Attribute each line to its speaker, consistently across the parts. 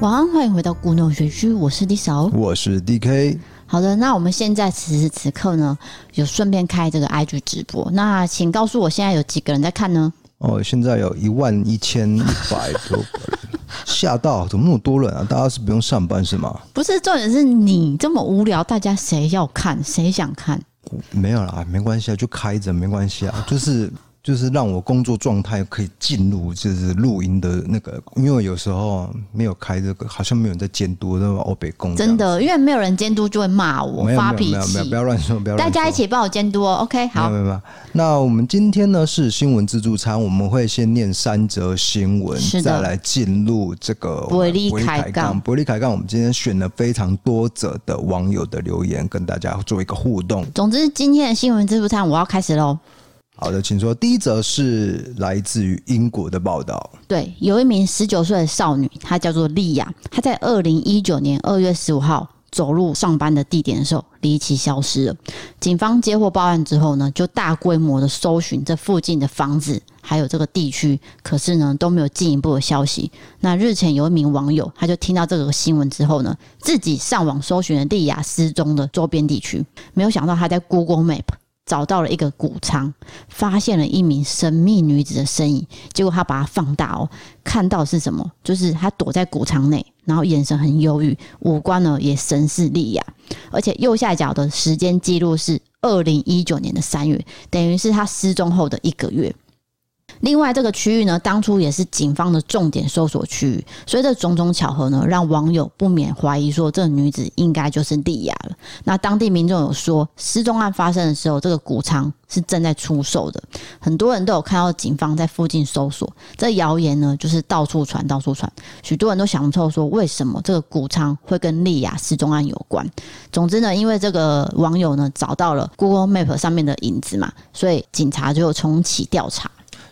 Speaker 1: 晚安，欢迎回到古弄学区，我是 D 嫂，
Speaker 2: 我是 DK。
Speaker 1: 好的，那我们现在此时此刻呢，有顺便开这个 IG 直播。那请告诉我，现在有几个人在看呢？
Speaker 2: 哦，现在有一万一千一百多个人，吓到，怎么那么多人啊？大家是不用上班是吗？
Speaker 1: 不是，重点是你这么无聊，大家谁要看？谁想看？
Speaker 2: 没有啦，没关系啊，就开着，没关系啊，就是。就是让我工作状态可以进入，就是录音的那个，因为有时候没有开这个，好像没有人在监督，那个欧北工
Speaker 1: 真的，因为没有人监督就会骂我发脾气，
Speaker 2: 没有没有，不要乱说，不要乱说，
Speaker 1: 大家一起帮我监督哦。OK，好，
Speaker 2: 没有没有。那我们今天呢是新闻自助餐，我们会先念三则新闻，再来进入这个
Speaker 1: 伯利开杠。
Speaker 2: 伯利开杠，我们今天选了非常多则的网友的留言，跟大家做一个互动。
Speaker 1: 总之，今天的新闻自助餐我要开始喽。
Speaker 2: 好的，请说。第一则是来自于英国的报道。
Speaker 1: 对，有一名十九岁的少女，她叫做莉亚。她在二零一九年二月十五号走路上班的地点的时候，离奇消失了。警方接获报案之后呢，就大规模的搜寻这附近的房子，还有这个地区，可是呢都没有进一步的消息。那日前有一名网友，他就听到这个新闻之后呢，自己上网搜寻了莉亚失踪的周边地区，没有想到他在 Google Map。找到了一个谷仓，发现了一名神秘女子的身影。结果他把它放大哦，看到是什么？就是她躲在谷仓内，然后眼神很忧郁，五官呢也神似莉亚。而且右下角的时间记录是二零一九年的三月，等于是她失踪后的一个月。另外，这个区域呢，当初也是警方的重点搜索区域，所以这种种巧合呢，让网友不免怀疑说，这女子应该就是莉亚了。那当地民众有说，失踪案发生的时候，这个谷仓是正在出售的，很多人都有看到警方在附近搜索。这谣言呢，就是到处传，到处传，许多人都想不透说，为什么这个谷仓会跟莉亚失踪案有关。总之呢，因为这个网友呢找到了 Google Map 上面的影子嘛，所以警察就重启调查。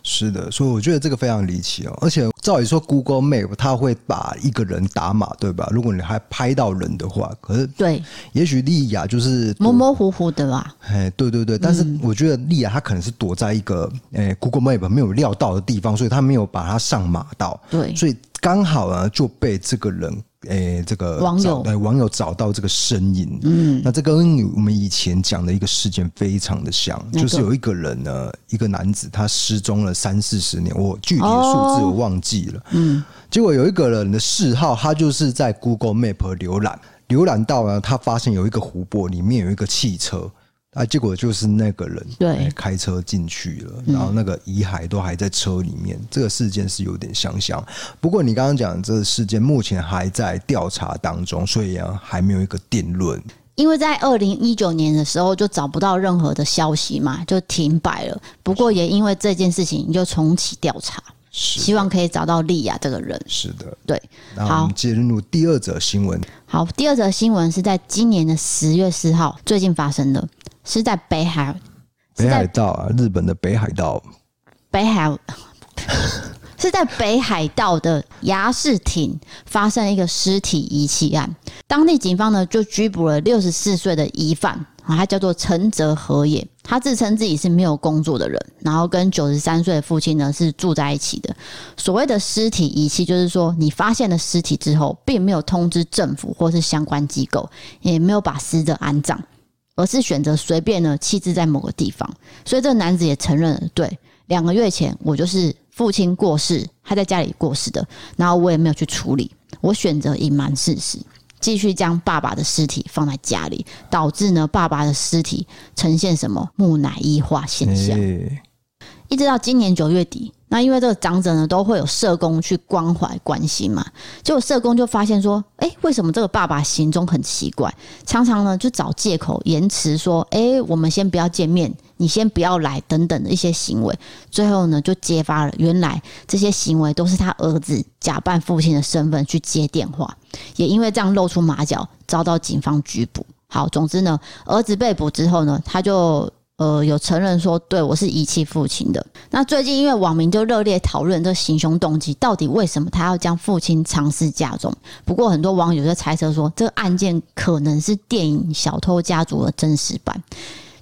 Speaker 2: 是的，所以我觉得这个非常离奇哦。而且照理说，Google Map 它会把一个人打码，对吧？如果你还拍到人的话，可是对，也许莉亚就是
Speaker 1: 模模糊糊的吧。
Speaker 2: 哎，对对对，但是我觉得莉亚她可能是躲在一个诶 Google Map 没有料到的地方，所以她没有把它上码到。对，所以刚好呢就被这个人。诶、欸，这个网友。对网友找到这个身影，嗯，那这跟我们以前讲的一个事件非常的像，就是有一个人呢，一个男子他失踪了三四十年，我具体的数字我忘记了，嗯，结果有一个人的嗜好，他就是在 Google Map 浏览，浏览到呢，他发现有一个湖泊里面有一个汽车。啊，结果就是那个人对开车进去了，然后那个遗骸都还在车里面。这个事件是有点相像，不过你刚刚讲的这个事件目前还在调查当中，所以啊还没有一个定论。
Speaker 1: 因为在二零一九年的时候就找不到任何的消息嘛，就停摆了。不过也因为这件事情就重启调查，希望可以找到莉亚这个人。是的，对。
Speaker 2: 好，我们进入第二则新闻。
Speaker 1: 好，第二则新闻是在今年的十月四号最近发生的。是在北海，
Speaker 2: 北海道啊，日本的北海道，
Speaker 1: 北海是在北海道的牙事町发生了一个尸体遗弃案，当地警方呢就拘捕了六十四岁的疑犯，啊，他叫做陈泽和也，他自称自己是没有工作的人，然后跟九十三岁的父亲呢是住在一起的。所谓的尸体遗弃，就是说你发现了尸体之后，并没有通知政府或是相关机构，也没有把死者安葬。而是选择随便呢弃置在某个地方，所以这个男子也承认了，对，两个月前我就是父亲过世，他在家里过世的，然后我也没有去处理，我选择隐瞒事实，继续将爸爸的尸体放在家里，导致呢爸爸的尸体呈现什么木乃伊化现象，一直到今年九月底。那因为这个长者呢，都会有社工去关怀关心嘛，结果社工就发现说，哎，为什么这个爸爸行踪很奇怪，常常呢就找借口延迟说，哎，我们先不要见面，你先不要来等等的一些行为，最后呢就揭发了，原来这些行为都是他儿子假扮父亲的身份去接电话，也因为这样露出马脚，遭到警方拘捕。好，总之呢，儿子被捕之后呢，他就。呃，有承认说，对，我是遗弃父亲的。那最近因为网民就热烈讨论这行凶动机，到底为什么他要将父亲藏尸家中？不过很多网友就猜测说，这个案件可能是电影《小偷家族》的真实版，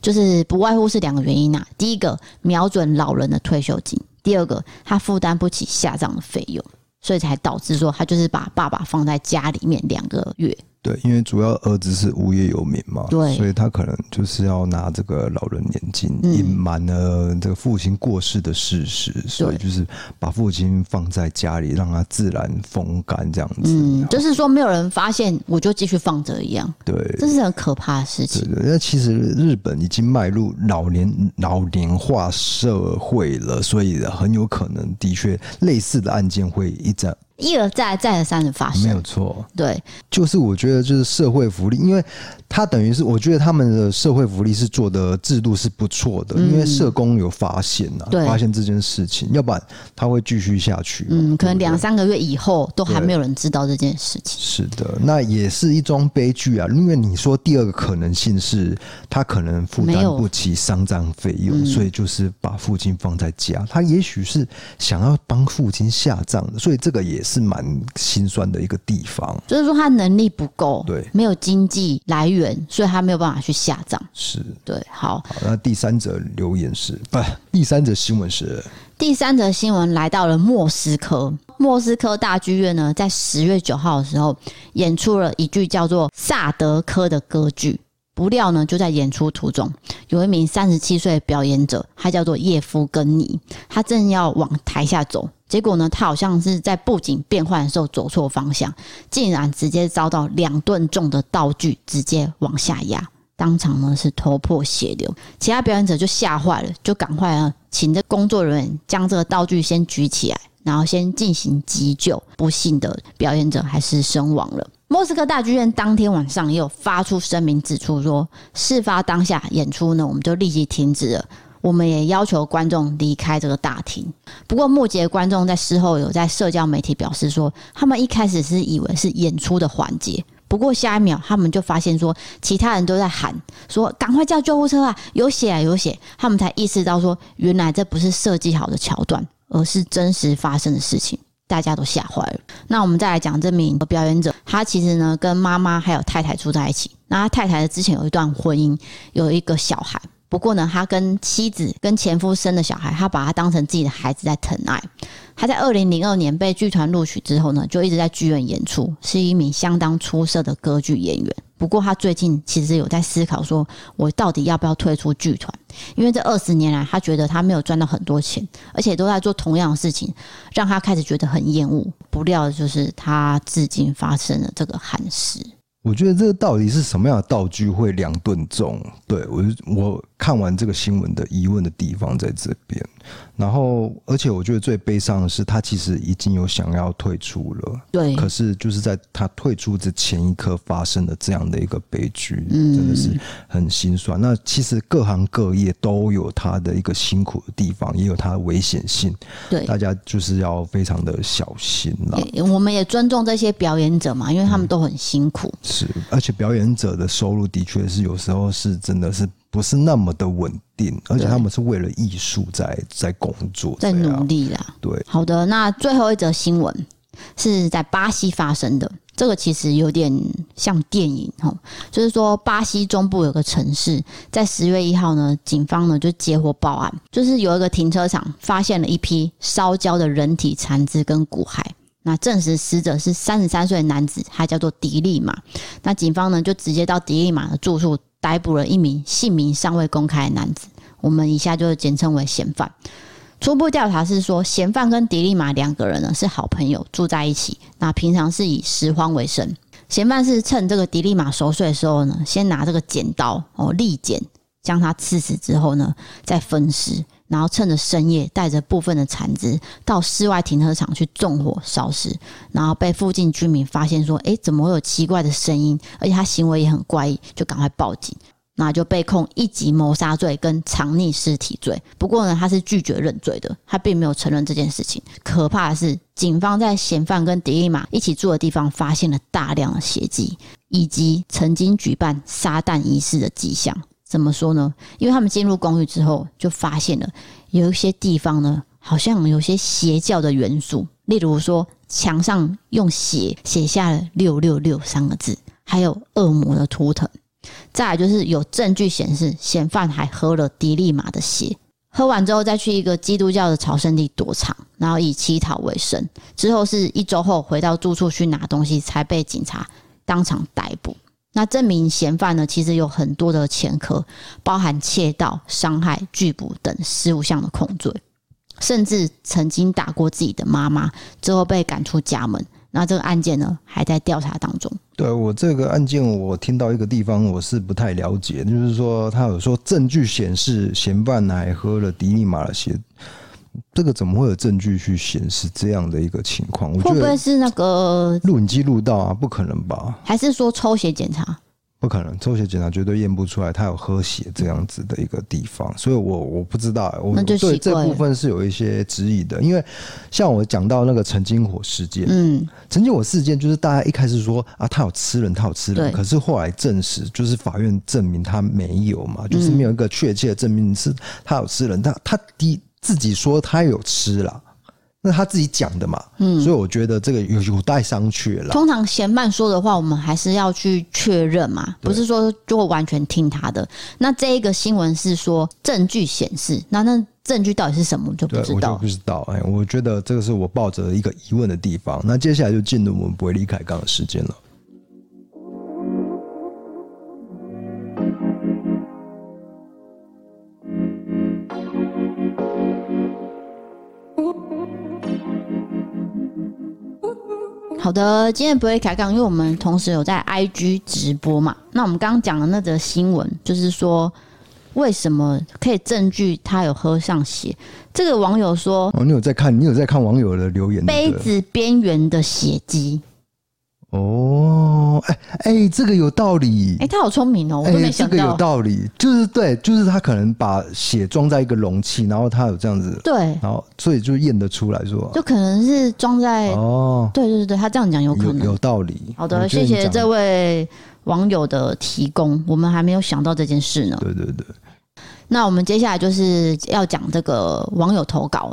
Speaker 1: 就是不外乎是两个原因呐、第一个，瞄准老人的退休金；第二个，他负担不起下葬的费用。所以才导致说他就是把爸爸放在家里面两个月。
Speaker 2: 对，因为主要儿子是无业游民嘛，
Speaker 1: 对，
Speaker 2: 所以他可能就是要拿这个老人年金隐瞒了这个父亲过世的事实，嗯、所以就是把父亲放在家里，让他自然风干这样子。
Speaker 1: 嗯，就是说没有人发现，我就继续放着一样。
Speaker 2: 对，
Speaker 1: 这是很可怕的事情。
Speaker 2: 对，对，那其实日本已经迈入老年老年化社会了，所以很有可能的确类似的案件会一再。
Speaker 1: 一而再，再而三的发生，
Speaker 2: 没有错。
Speaker 1: 对，
Speaker 2: 就是我觉得就是社会福利，因为。他等于是，我觉得他们的社会福利是做的制度是不错的，嗯，因为社工有发现呐，啊，发现这件事情，要不然他会继续下去。嗯，
Speaker 1: 可能两三个月以后都还没有人知道这件事情。
Speaker 2: 是的，那也是一桩悲剧啊。因为你说第二个可能性是他可能负担不起丧葬费用，所以就是把父亲放在家。他也许是想要帮父亲下葬的，所以这个也是蛮心酸的一个地方。
Speaker 1: 就是说他能力不够，
Speaker 2: 对，
Speaker 1: 没有经济来源。所以他没有办法去下葬。
Speaker 2: 是
Speaker 1: 对，好。
Speaker 2: 好，那第三则留言是不？第三则新闻是
Speaker 1: 第三则新闻来到了莫斯科，莫斯科大剧院呢，在十月九号的时候演出了一剧叫做《萨德科》的歌剧。不料呢，就在演出途中，有一名三十七岁的表演者，他叫做叶夫根尼，他正要往台下走。结果呢，他好像是在布景变换的时候走错方向，竟然直接遭到两吨重的道具直接往下压，当场呢是头破血流。其他表演者就吓坏了，就赶快啊请这工作人员将这个道具先举起来，然后先进行急救。不幸的表演者还是身亡了。莫斯科大剧院当天晚上也有发出声明，指出说，事发当下演出呢，我们就立即停止了。我们也要求观众离开这个大厅。不过，目击的观众在事后有在社交媒体表示说，他们一开始是以为是演出的环节，不过下一秒他们就发现说，其他人都在喊说：“赶快叫救护车啊，有血啊，有血！”他们才意识到说，原来这不是设计好的桥段，而是真实发生的事情。大家都吓坏了。那我们再来讲这名表演者，他其实呢跟妈妈还有太太住在一起。那他太太之前有一段婚姻，有一个小孩。不过呢，他跟妻子跟前夫生的小孩，他把他当成自己的孩子在疼爱。他在二零零二年被剧团录取之后呢，就一直在剧院演出，是一名相当出色的歌剧演员。不过他最近其实有在思考，说我到底要不要退出剧团？因为这二十年来，他觉得他没有赚到很多钱，而且都在做同样的事情，让他开始觉得很厌恶。不料就是他至今发生了这个憾事。
Speaker 2: 我觉得这个到底是什么样的道具会两吨重？对，我我看完这个新闻的疑问的地方在这边。然后，而且我觉得最悲伤的是，他其实已经有想要退出了。
Speaker 1: 对。
Speaker 2: 可是就是在他退出的前一刻发生了这样的一个悲剧，嗯，真的是很心酸。那其实各行各业都有他的一个辛苦的地方，也有他的危险性。
Speaker 1: 对。
Speaker 2: 大家就是要非常的小心了。
Speaker 1: 我们也尊重这些表演者嘛，因为他们都很辛苦。
Speaker 2: 嗯、是，而且表演者的收入的确是有时候是真的是。不是那么的稳定，而且他们是为了艺术在在工作，
Speaker 1: 在努力啦。
Speaker 2: 对，
Speaker 1: 好的，那最后一则新闻是在巴西发生的，这个其实有点像电影哈，就是说巴西中部有个城市，在十月一号呢，警方呢就接获报案，就是有一个停车场发现了一批烧焦的人体残肢跟骨骸，那证实死者是三十三岁的男子，他叫做迪利马，那警方呢就直接到迪利马的住处。逮捕了一名姓名尚未公开的男子，我们以下就简称为嫌犯。初步调查是说，嫌犯跟迪丽玛两个人呢是好朋友，住在一起。那平常是以拾荒为生。嫌犯是趁这个迪丽玛熟睡的时候呢，先拿这个剪刀哦利剪将他刺死之后呢，再分尸，然后趁着深夜带着部分的残肢到室外停车场去纵火烧尸，然后被附近居民发现说：“诶，怎么会有奇怪的声音？而且他行为也很怪异，就赶快报警。”那就被控一级谋杀罪跟藏匿尸体罪。不过呢，他是拒绝认罪的，他并没有承认这件事情。可怕的是，警方在嫌犯跟迪利马一起住的地方发现了大量的血迹，以及曾经举办撒旦仪式的迹象。怎么说呢？因为他们进入公寓之后，就发现了有一些地方呢，好像有些邪教的元素，例如说墙上用血写下了“六六六”三个字，还有恶魔的图腾。再来就是有证据显示，嫌犯还喝了迪利马的血。喝完之后再去一个基督教的朝圣地躲藏，然后以乞讨为生。之后是一周后回到住处去拿东西，才被警察当场逮捕。那这名嫌犯呢，其实有很多的前科，包含窃盗、伤害、拒捕等十五项的控罪，甚至曾经打过自己的妈妈，之后被赶出家门。那这个案件呢，还在调查当中。
Speaker 2: 对，我这个案件，我听到一个地方，我是不太了解，就是说他有说证据显示嫌犯还喝了迪尼马的血。这个怎么会有证据去显示这样的一个情况？我觉得
Speaker 1: 会不会是那个
Speaker 2: 录影机录到啊？不可能吧？
Speaker 1: 还是说抽血检查？
Speaker 2: 不可能，抽血检查绝对验不出来他有喝血这样子的一个地方，所以我我不知道，我对这部分是有一些质疑的。因为像我讲到那个陈金火事件，嗯，陈金火事件就是大家一开始说啊，他有吃人，他有吃人，可是后来证实，就是法院证明他没有嘛，就是没有一个确切的证明是他有吃人，他他第。自己说他有吃了，那他自己讲的嘛，嗯，所以我觉得这个有有待商榷了。
Speaker 1: 通常嫌犯说的话，我们还是要去确认嘛，不是说就会完全听他的。那这一个新闻是说证据显示，那那证据到底是什么，就不知道。
Speaker 2: 不知道，哎，我觉得这个是我抱着一个疑问的地方。那接下来就进入我们不会离开刚的时间了。
Speaker 1: 好的，今天不会开杠，因为我们同时有在 IG 直播嘛。那我们刚刚讲的那则新闻，就是说为什么可以证据他有喝上血？这个网友说：“
Speaker 2: 哦，你有在看？你有在看网友的留言？
Speaker 1: 杯子边缘的血迹。”
Speaker 2: 哦，哎、欸、哎，这个有道理。
Speaker 1: 哎、欸，他好聪明哦，我都没想到。
Speaker 2: 欸、这个有道理，就是对，就是他可能把血装在一个容器，然后他有这样子，
Speaker 1: 对，
Speaker 2: 然后所以就验得出来说，
Speaker 1: 就可能是装在哦，对对对，他这样讲有可能
Speaker 2: 有，有道理。
Speaker 1: 好的，谢谢这位网友的提供，我们还没有想到这件事呢。
Speaker 2: 对对对，
Speaker 1: 那我们接下来就是要讲这个网友投稿，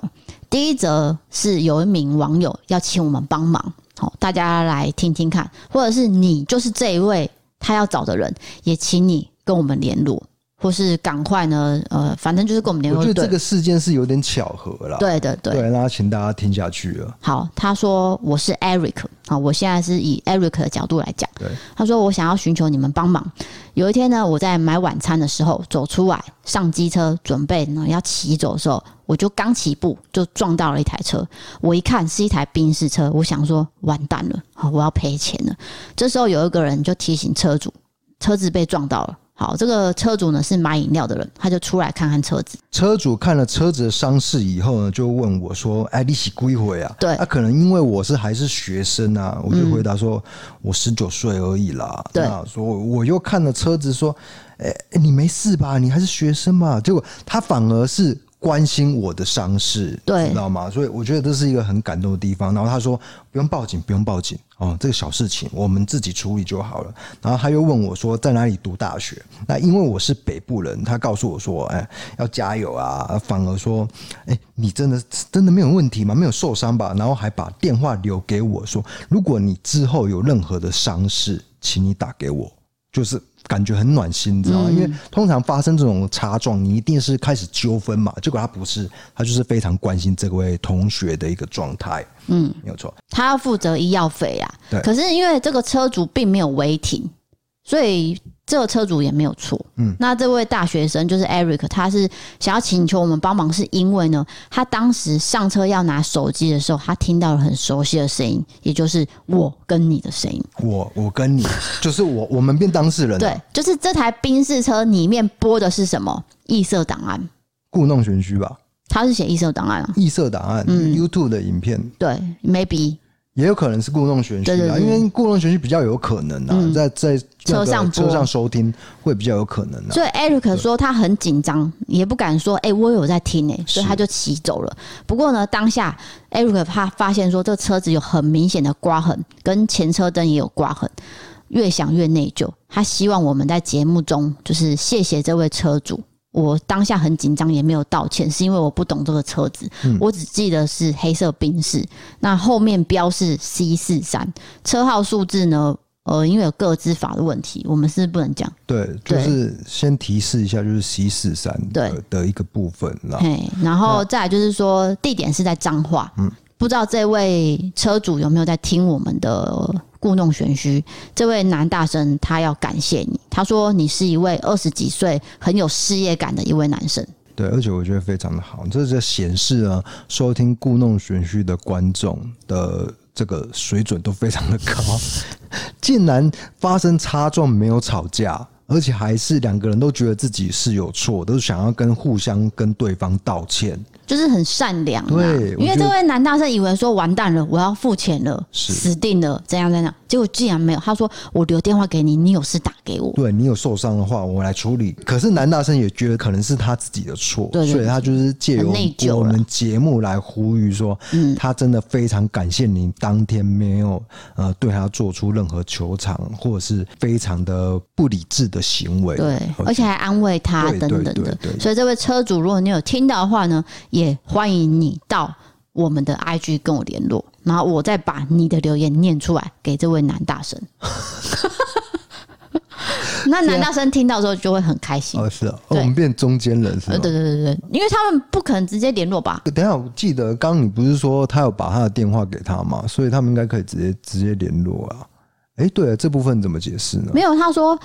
Speaker 1: 第一则是有一名网友要请我们帮忙。好，大家来听听看，或者是你就是这一位他要找的人，也请你跟我们联络。或是赶快呢？呃，反正就是跟我们联络。
Speaker 2: 我觉得这个事件是有点巧合啦。
Speaker 1: 对的，对。
Speaker 2: 对，那请大家听下去了。
Speaker 1: 好，他说我是 Eric 啊，我现在是以 Eric 的角度来讲。对。他说我想要寻求你们帮忙。有一天呢，我在买晚餐的时候走出来，上机车准备呢要骑走的时候，我就刚起步就撞到了一台车。我一看是一台宾士车，我想说完蛋了，好，我要赔钱了。这时候有一个人就提醒车主，车子被撞到了。好，这个车主呢是买饮料的人，他就出来看看车子。
Speaker 2: 车主看了车子的伤势以后呢，就问我说：“哎，你是几岁啊？”
Speaker 1: 对，
Speaker 2: 他、啊、可能因为我是还是学生啊，我就回答说：“嗯、我十九岁而已啦。”对，说我又看了车子说：“哎，你没事吧？你还是学生嘛。”结果他反而是。关心我的伤势，对，知道吗？所以我觉得这是一个很感动的地方。然后他说：“不用报警，不用报警哦，这个小事情我们自己处理就好了。”然后他又问我说：“在哪里读大学？”那因为我是北部人，他告诉我说：“哎，要加油啊！”反而说：“哎，你真的真的没有问题吗？没有受伤吧？”然后还把电话留给我说：“如果你之后有任何的伤势，请你打给我。”就是。感觉很暖心，你知道吗？因为通常发生这种擦撞，你一定是开始纠纷嘛。结果他不是，他就是非常关心这位同学的一个状态。嗯，没有错。
Speaker 1: 他要负责医药费啊。对。可是因为这个车主并没有违停，所以。这个车主也没有错，嗯，那这位大学生就是 Eric，他是想要请求我们帮忙，是因为呢，他当时上车要拿手机的时候，他听到了很熟悉的声音，也就是我跟你的声音。
Speaker 2: 我我跟你，就是我我们变当事人。
Speaker 1: 对，就是这台宾士车里面播的是什么？异色档案，
Speaker 2: 故弄玄虚吧？
Speaker 1: 他是写异色档案啊，
Speaker 2: 异色档案，嗯，YouTube 的影片，
Speaker 1: 对，maybe。
Speaker 2: 也有可能是故弄玄虚啊，因为故弄玄虚比较有可能啊，嗯、在在车上车上收听会比较有可能啊。
Speaker 1: 所以 Eric 说他很紧张，也不敢说，哎、欸，我有在听哎、欸，所以他就骑走了。不过呢，当下 Eric 他发现说这车子有很明显的刮痕，跟前车灯也有刮痕，越想越内疚。他希望我们在节目中就是谢谢这位车主。我当下很紧张，也没有道歉，是因为我不懂这个车子，嗯、我只记得是黑色宾士，那后面标是 C 四三，车号数字呢呃，因为有各自法的问题，我们是不能讲。
Speaker 2: 对，就是先提示一下，就是 C 四三的的一个部分。
Speaker 1: 嘿，然后再来就是说，地点是在彰化。嗯，不知道这位车主有没有在听我们的故弄玄虚？这位男大生他要感谢你，他说你是一位二十几岁很有事业感的一位男生。
Speaker 2: 对，而且我觉得非常的好，这是显示啊，收听故弄玄虚的观众的。这个水准都非常的高，竟然发生擦撞没有吵架，而且还是两个人都觉得自己是有错，都是想要跟互相跟对方道歉。
Speaker 1: 就是很善良，对，因为这位男大生以为说完蛋了，我要付钱了，死定了，怎样怎样，结果既然没有。他说我留电话给你，你有事打给我。
Speaker 2: 对，你有受伤的话，我来处理。可是男大生也觉得可能是他自己的错，对，所以他就是借由我们节目来呼吁说，嗯，他真的非常感谢你当天没有呃对他做出任何求偿或者是非常的不理智的行为，
Speaker 1: 对，而且还安慰他等等的。所以这位车主，如果你有听到的话呢，也欢迎你到我们的 IG 跟我联络，然后我再把你的留言念出来给这位男大生。那男大生听到之后就会很开心。
Speaker 2: 哦，是啊，我们变中间人是吧？
Speaker 1: 对对对对，因为他们不可能直接联络吧？
Speaker 2: 等一下，我记得刚刚你不是说他有把他的电话给他吗？所以他们应该可以直接直接联络啊。哎，对了，这部分怎么解释呢？
Speaker 1: 没有，他说。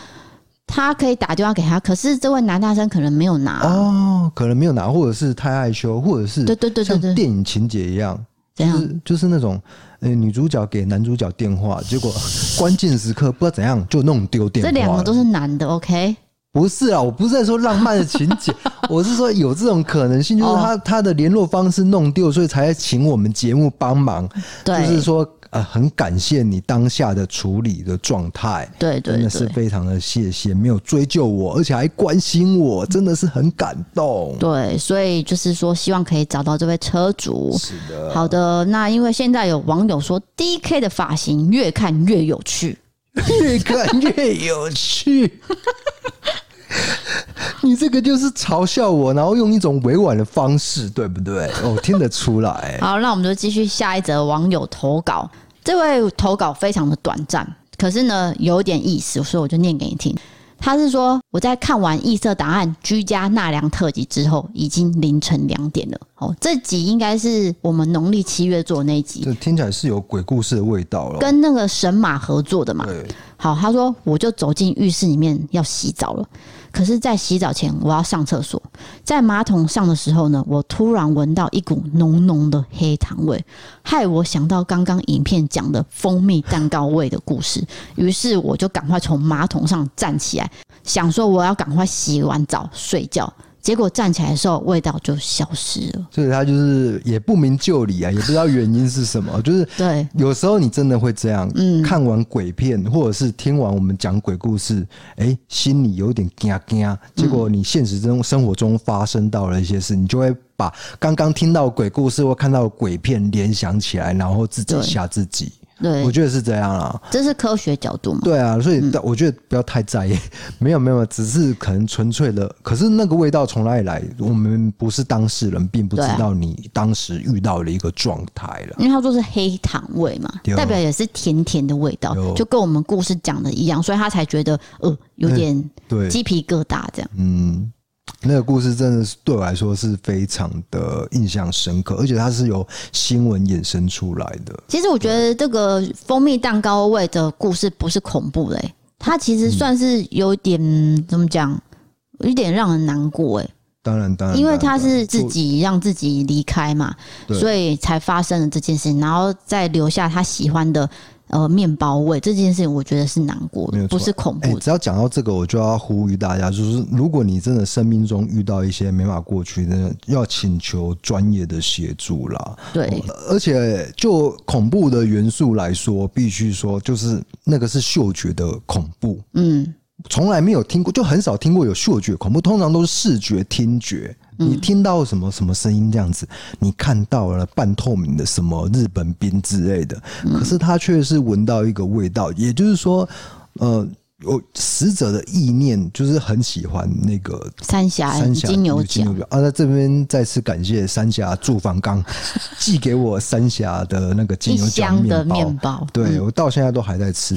Speaker 1: 他可以打电话给他，可是这位男大生可能没有拿
Speaker 2: 哦，可能没有拿，或者是太害羞，或者是对对对对，像电影情节一样，就是就是那种呃女主角给男主角电话，结果关键时刻不知道怎样就弄丢电话。
Speaker 1: 这两个都是男的，OK？
Speaker 2: 不是啊，我不是在说浪漫的情节，我是说有这种可能性，就是他他的联络方式弄丢，所以才请我们节目帮忙，就是说。呃，很感谢你当下的处理的状态，
Speaker 1: 对，对对，
Speaker 2: 真的是非常的谢谢，没有追究我，而且还关心我，真的是很感动。
Speaker 1: 对，所以就是说，希望可以找到这位车主。
Speaker 2: 是的，
Speaker 1: 好的。那因为现在有网友说，DK 的发型越看越有趣，
Speaker 2: 越看越有趣。你这个就是嘲笑我，然后用一种委婉的方式，对不对？哦，听得出来。
Speaker 1: 好，那我们就继续下一则网友投稿。这位投稿非常的短暂，可是呢有点意思，所以我就念给你听。他是说，我在看完《异色档案》居家纳凉特辑之后，已经凌晨两点了。哦，这集应该是我们农历七月做的那一集，
Speaker 2: 这听起来是有鬼故事的味道了。
Speaker 1: 跟那个神马合作的嘛。对。好，他说我就走进浴室里面要洗澡了。可是，在洗澡前，我要上厕所。在马桶上的时候呢，我突然闻到一股浓浓的黑糖味，害我想到刚刚影片讲的蜂蜜蛋糕味的故事。于是，我就赶快从马桶上站起来，想说我要赶快洗完澡睡觉。结果站起来的时候，味道就消失了。
Speaker 2: 所以他就是也不明就里啊，也不知道原因是什么。就是对，有时候你真的会这样，嗯，看完鬼片或者是听完我们讲鬼故事，哎，心里有点惊惊。结果你现实中生活中发生到了一些事，你就会把刚刚听到鬼故事或看到鬼片联想起来，然后自己吓自己。对，我觉得是这样啦，
Speaker 1: 这是科学角度嘛？
Speaker 2: 对啊，所以我觉得不要太在意，嗯、没有没有，只是可能纯粹的。可是那个味道从哪里来？我们不是当事人，并不知道你当时遇到了一个状态了。
Speaker 1: 因为他说是黑糖味嘛，代表也是甜甜的味道，就跟我们故事讲的一样，所以他才觉得呃有点对鸡皮疙瘩这样。
Speaker 2: 嗯。那个故事真的是对我来说是非常的印象深刻，而且它是由新闻衍生出来的。
Speaker 1: 其实我觉得这个蜂蜜蛋糕味的故事不是恐怖的，它其实算是有点怎么讲，有点让人难过哎。
Speaker 2: 当然，当然，
Speaker 1: 因为他是自己让自己离开嘛，所以才发生了这件事情，然后再留下他喜欢的。呃，面包味这件事情，我觉得是难过的，不是恐怖
Speaker 2: 只要讲到这个，我就要呼吁大家，就是如果你真的生命中遇到一些没法过去的，要请求专业的协助啦。
Speaker 1: 对，
Speaker 2: 而且就恐怖的元素来说，必须说，就是那个是嗅觉的恐怖。嗯，从来没有听过，就很少听过有嗅觉恐怖，通常都是视觉、听觉。你听到什么什么声音这样子？你看到了半透明的什么日本兵之类的，可是他却是闻到一个味道，也就是说，呃，有死者的意念就是很喜欢那个
Speaker 1: 三峡三峡金牛角
Speaker 2: 啊，在这边再次感谢三峡住房刚寄给我三峡的那个金牛角面包，对我到现在都还在吃。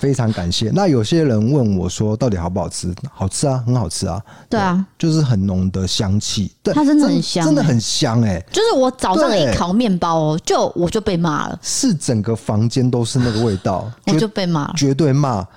Speaker 2: 非常感谢。那有些人问我说，到底好不好吃？好吃啊，很好吃啊。
Speaker 1: 对啊，
Speaker 2: 就是很浓的香气。对，
Speaker 1: 它真的很香，欸，
Speaker 2: 真的很香哎，欸。
Speaker 1: 就是我早上一烤面包哦，就我就被骂了。
Speaker 2: 是整个房间都是那个味道，
Speaker 1: 我就被骂了，
Speaker 2: 绝对骂。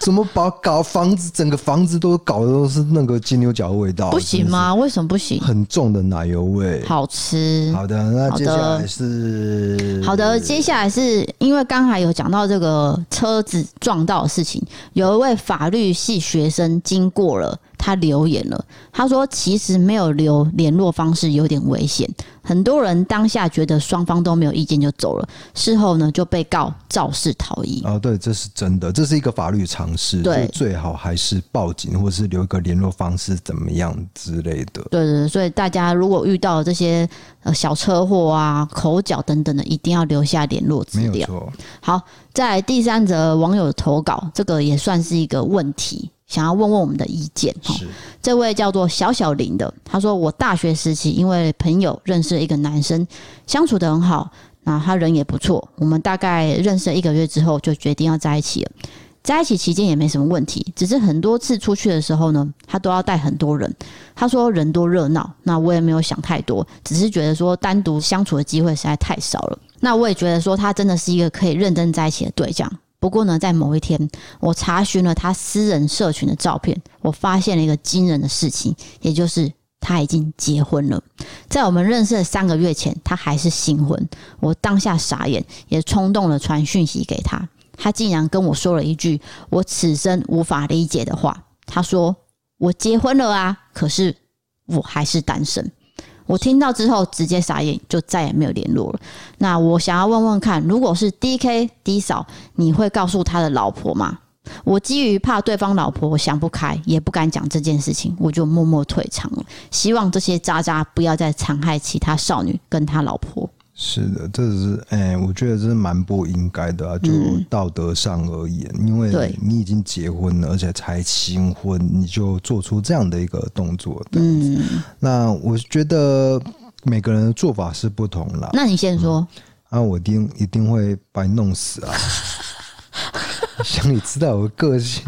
Speaker 2: 怎么把搞房子，整个房子都搞的都是那个金牛角的味道？
Speaker 1: 不行吗？为什么不行？
Speaker 2: 很重的奶油味，
Speaker 1: 好吃。
Speaker 2: 好的，那接下来是
Speaker 1: 好的，接下来是因为刚才有讲到这个车子撞到的事情，有一位法律系学生经过了。他留言了，他说：“其实没有留联络方式有点危险，很多人当下觉得双方都没有意见就走了，事后呢就被告肇事逃逸。”
Speaker 2: 啊，对，这是真的，这是一个法律常识，对，最好还是报警或是留一个联络方式，怎么样之类的。
Speaker 1: 对对对，所以大家如果遇到这些呃小车祸啊、口角等等的，一定要留下联络资料。好，在第三则网友投稿，这个也算是一个问题。想要问问我们的意见哈，这位叫做小小林的，他说，我大学时期因为朋友认识了一个男生，相处的很好，那他人也不错，我们大概认识了一个月之后就决定要在一起了。在一起期间也没什么问题，只是很多次出去的时候呢，他都要带很多人。他说人多热闹，那我也没有想太多，只是觉得说单独相处的机会实在太少了。那我也觉得说他真的是一个可以认真在一起的对象。不过呢，在某一天，我查询了他私人社群的照片，我发现了一个惊人的事情，也就是他已经结婚了。在我们认识的三个月前，他还是新婚。我当下傻眼，也冲动了传讯息给他，他竟然跟我说了一句我此生无法理解的话。他说：“我结婚了啊，可是我还是单身。”我听到之后直接傻眼，就再也没有联络了。那我想要问问看，如果是 DK D 嫂，你会告诉他的老婆吗？我基于怕对方老婆想不开，也不敢讲这件事情，我就默默退场了。希望这些渣渣不要再残害其他少女跟他老婆。
Speaker 2: 是的，这是哎、欸，我觉得这是蛮不应该的啊，就道德上而言，嗯、因为你已经结婚了，而且才新婚，你就做出这样的一个动作，嗯，那我觉得每个人的做法是不同啦。
Speaker 1: 那你先说，
Speaker 2: 嗯、啊，我一定一定会把你弄死啊！想你知道我的个性，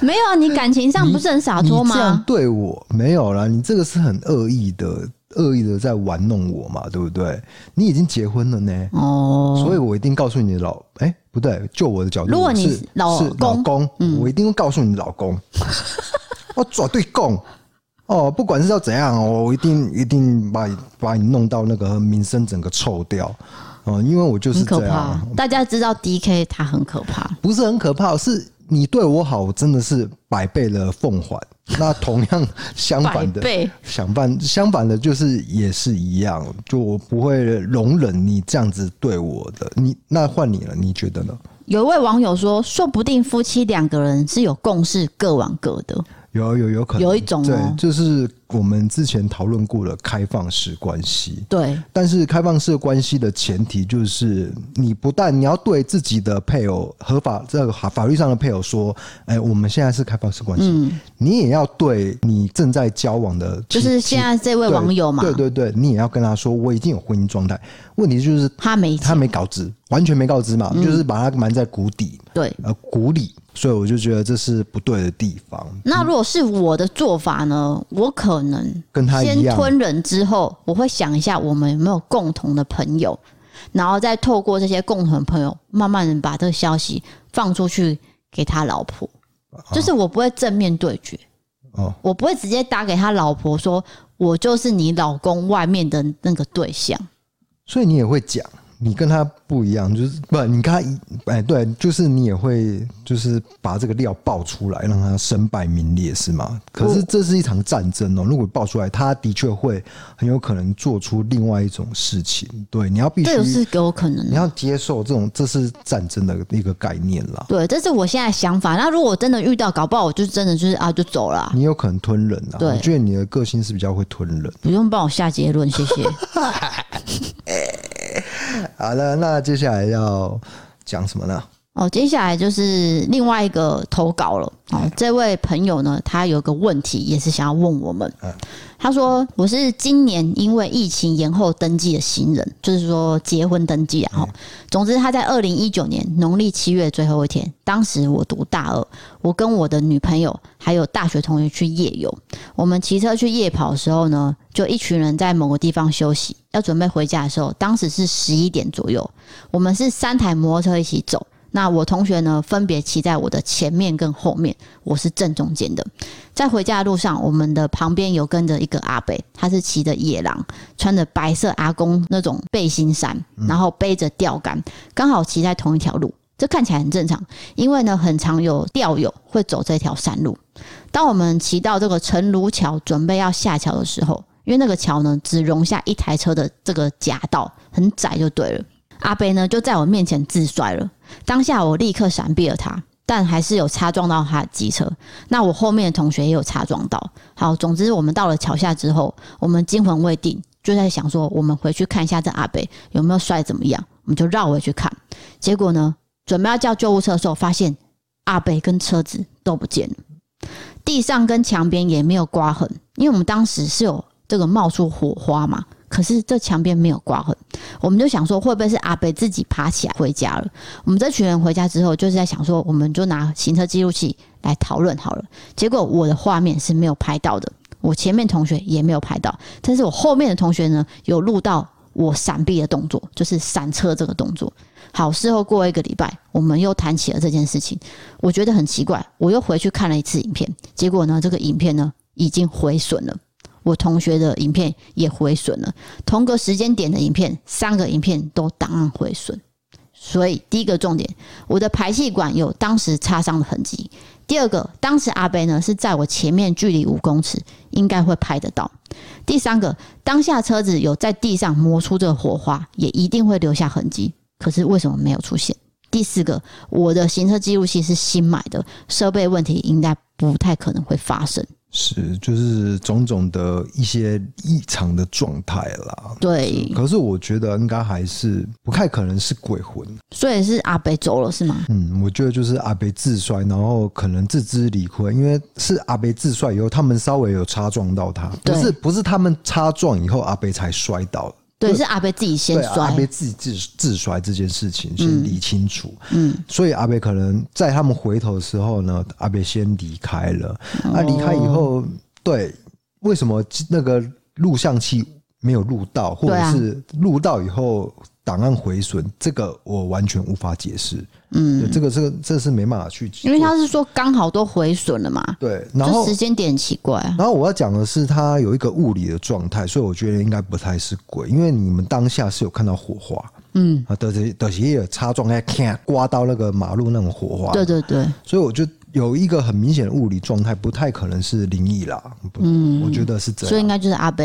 Speaker 1: 没有啊？你感情上不是很洒脱吗？
Speaker 2: 这样对我没有啦，你这个是很恶意的。恶意的在玩弄我嘛，对不对？你已经结婚了呢，哦，所以我一定告诉你的老，哎、欸，不对，就我的角度，
Speaker 1: 如果你是老公，
Speaker 2: 老公，嗯、我一定会告诉你老公，我 绝对供哦，不管是要怎样，我一定一定把你把你弄到那个名声整个臭掉。哦，因为我就是这样。
Speaker 1: 大家知道 DK 他很可怕，
Speaker 2: 不是很可怕，是你对我好，我真的是百倍的奉还。那同样相反的，相反相反的，就是也是一样，就我不会容忍你这样子对我的。你那换你了，你觉得呢？
Speaker 1: 有一位网友说，说不定夫妻两个人是有共识，各玩各的。
Speaker 2: 有有有可能。
Speaker 1: 有一种、哦、
Speaker 2: 对，就是我们之前讨论过的开放式关系。
Speaker 1: 对，
Speaker 2: 但是开放式关系的前提就是，你不但你要对自己的配偶合法这个法律上的配偶说，哎、欸，我们现在是开放式关系，嗯、你也要对你正在交往的，
Speaker 1: 就是现在这位网友嘛，
Speaker 2: 对对对，你也要跟他说，我已经有婚姻状态。问题就是
Speaker 1: 他没
Speaker 2: 他没告知，完全没告知嘛，嗯、就是把他埋在谷底，
Speaker 1: 对，
Speaker 2: 呃，谷里。所以我就觉得这是不对的地方。
Speaker 1: 那如果是我的做法呢？我可能跟他先吞人之后，我会想一下我们有没有共同的朋友，然后再透过这些共同的朋友，慢慢的把这个消息放出去给他老婆。就是我不会正面对决，哦，我不会直接打给他老婆说，我就是你老公外面的那个对象。
Speaker 2: 所以你也会讲。你跟他不一样，就是不，你跟他一哎，对，就是你也会，就是把这个料爆出来，让他身败名裂，是吗？可是这是一场战争哦，如果爆出来，他的确会很有可能做出另外一种事情。对，你要必须，
Speaker 1: 这是有可能，
Speaker 2: 你要接受这种，这是战争的一个概念啦。
Speaker 1: 对，这是我现在想法。那如果真的遇到，搞不好我就真的就是啊，就走了。
Speaker 2: 你有可能吞人啊？对，我觉得你的个性是比较会吞人。
Speaker 1: 不用帮我下结论，谢谢。
Speaker 2: 好了，那接下来要讲什么呢？
Speaker 1: 哦，接下来就是另外一个投稿了。哦，这位朋友呢，他有个问题，也是想要问我们。他说：“我是今年因为疫情延后登记的新人，就是说结婚登记啊。总之，他在二零一九年农历七月最后一天，当时我读大二，我跟我的女朋友还有大学同学去夜游。我们骑车去夜跑的时候呢，就一群人在某个地方休息，要准备回家的时候，当时是十一点左右。我们是三台摩托车一起走。”那我同学呢，分别骑在我的前面跟后面，我是正中间的。在回家的路上，我们的旁边有跟着一个阿伯，他是骑着野狼，穿着白色阿公那种背心衫，然后背着钓竿，刚好骑在同一条路。这看起来很正常，因为呢，很常有钓友会走这条山路。当我们骑到这个陈炉桥，准备要下桥的时候，因为那个桥呢，只容下一台车的这个夹道，很窄，就对了。阿伯呢，就在我面前自摔了。当下我立刻闪避了他，但还是有擦撞到他的机车。那我后面的同学也有擦撞到。好，总之我们到了桥下之后，我们惊魂未定，就在想说，我们回去看一下这阿伯有没有摔怎么样。我们就绕回去看，结果呢，准备要叫救护车的时候，发现阿伯跟车子都不见了，地上跟墙边也没有刮痕，因为我们当时是有这个冒出火花嘛。可是这墙边没有刮痕，我们就想说会不会是阿北自己爬起来回家了？我们这群人回家之后，就是在想说，我们就拿行车记录器来讨论好了。结果我的画面是没有拍到的，我前面同学也没有拍到，但是我后面的同学呢，有录到我闪避的动作，就是闪车这个动作。好，事后过一个礼拜，我们又谈起了这件事情，我觉得很奇怪，我又回去看了一次影片，结果呢，这个影片呢已经毁损了。我同学的影片也毁损了，同个时间点的影片，三个影片都档案毁损。所以第一个重点，我的排气管有当时擦伤的痕迹。第二个，当时阿北呢是在我前面，距离五公尺，应该会拍得到。第三个，当下车子有在地上磨出这个火花，也一定会留下痕迹。可是为什么没有出现？第四个，我的行车记录器是新买的，设备问题应该不太可能会发生。
Speaker 2: 是，就是种种的一些异常的状态啦。
Speaker 1: 对，
Speaker 2: 可是我觉得应该还是不太可能是鬼魂，
Speaker 1: 所以是阿北走了是吗？
Speaker 2: 嗯，我觉得就是阿北自摔，然后可能自知理亏，因为是阿北自摔以后，他们稍微有擦撞到他，不是不是他们擦撞以后阿北才摔倒。
Speaker 1: 对，是阿贝自己先摔，
Speaker 2: 阿贝自己自自摔这件事情先理清楚。嗯，所以阿贝可能在他们回头的时候呢，阿贝先离开了。那离开以后，对，为什么那个录像器没有录到，或者是录到以后档案毁损？这个我完全无法解释。嗯，这个这个这是没办法去，
Speaker 1: 因为他是说刚好都毁损了嘛。
Speaker 2: 对，然后
Speaker 1: 时间点奇怪。
Speaker 2: 然后我要讲的是，它有一个物理的状态，所以我觉得应该不太是鬼，因为你们当下是有看到火花，嗯啊，的的的也有擦撞，哎，看刮到那个马路那种火花。
Speaker 1: 对对对，
Speaker 2: 所以我就。有一个很明显的物理状态，不太可能是灵异啦。嗯，我觉得是这样，
Speaker 1: 所以应该就是阿伯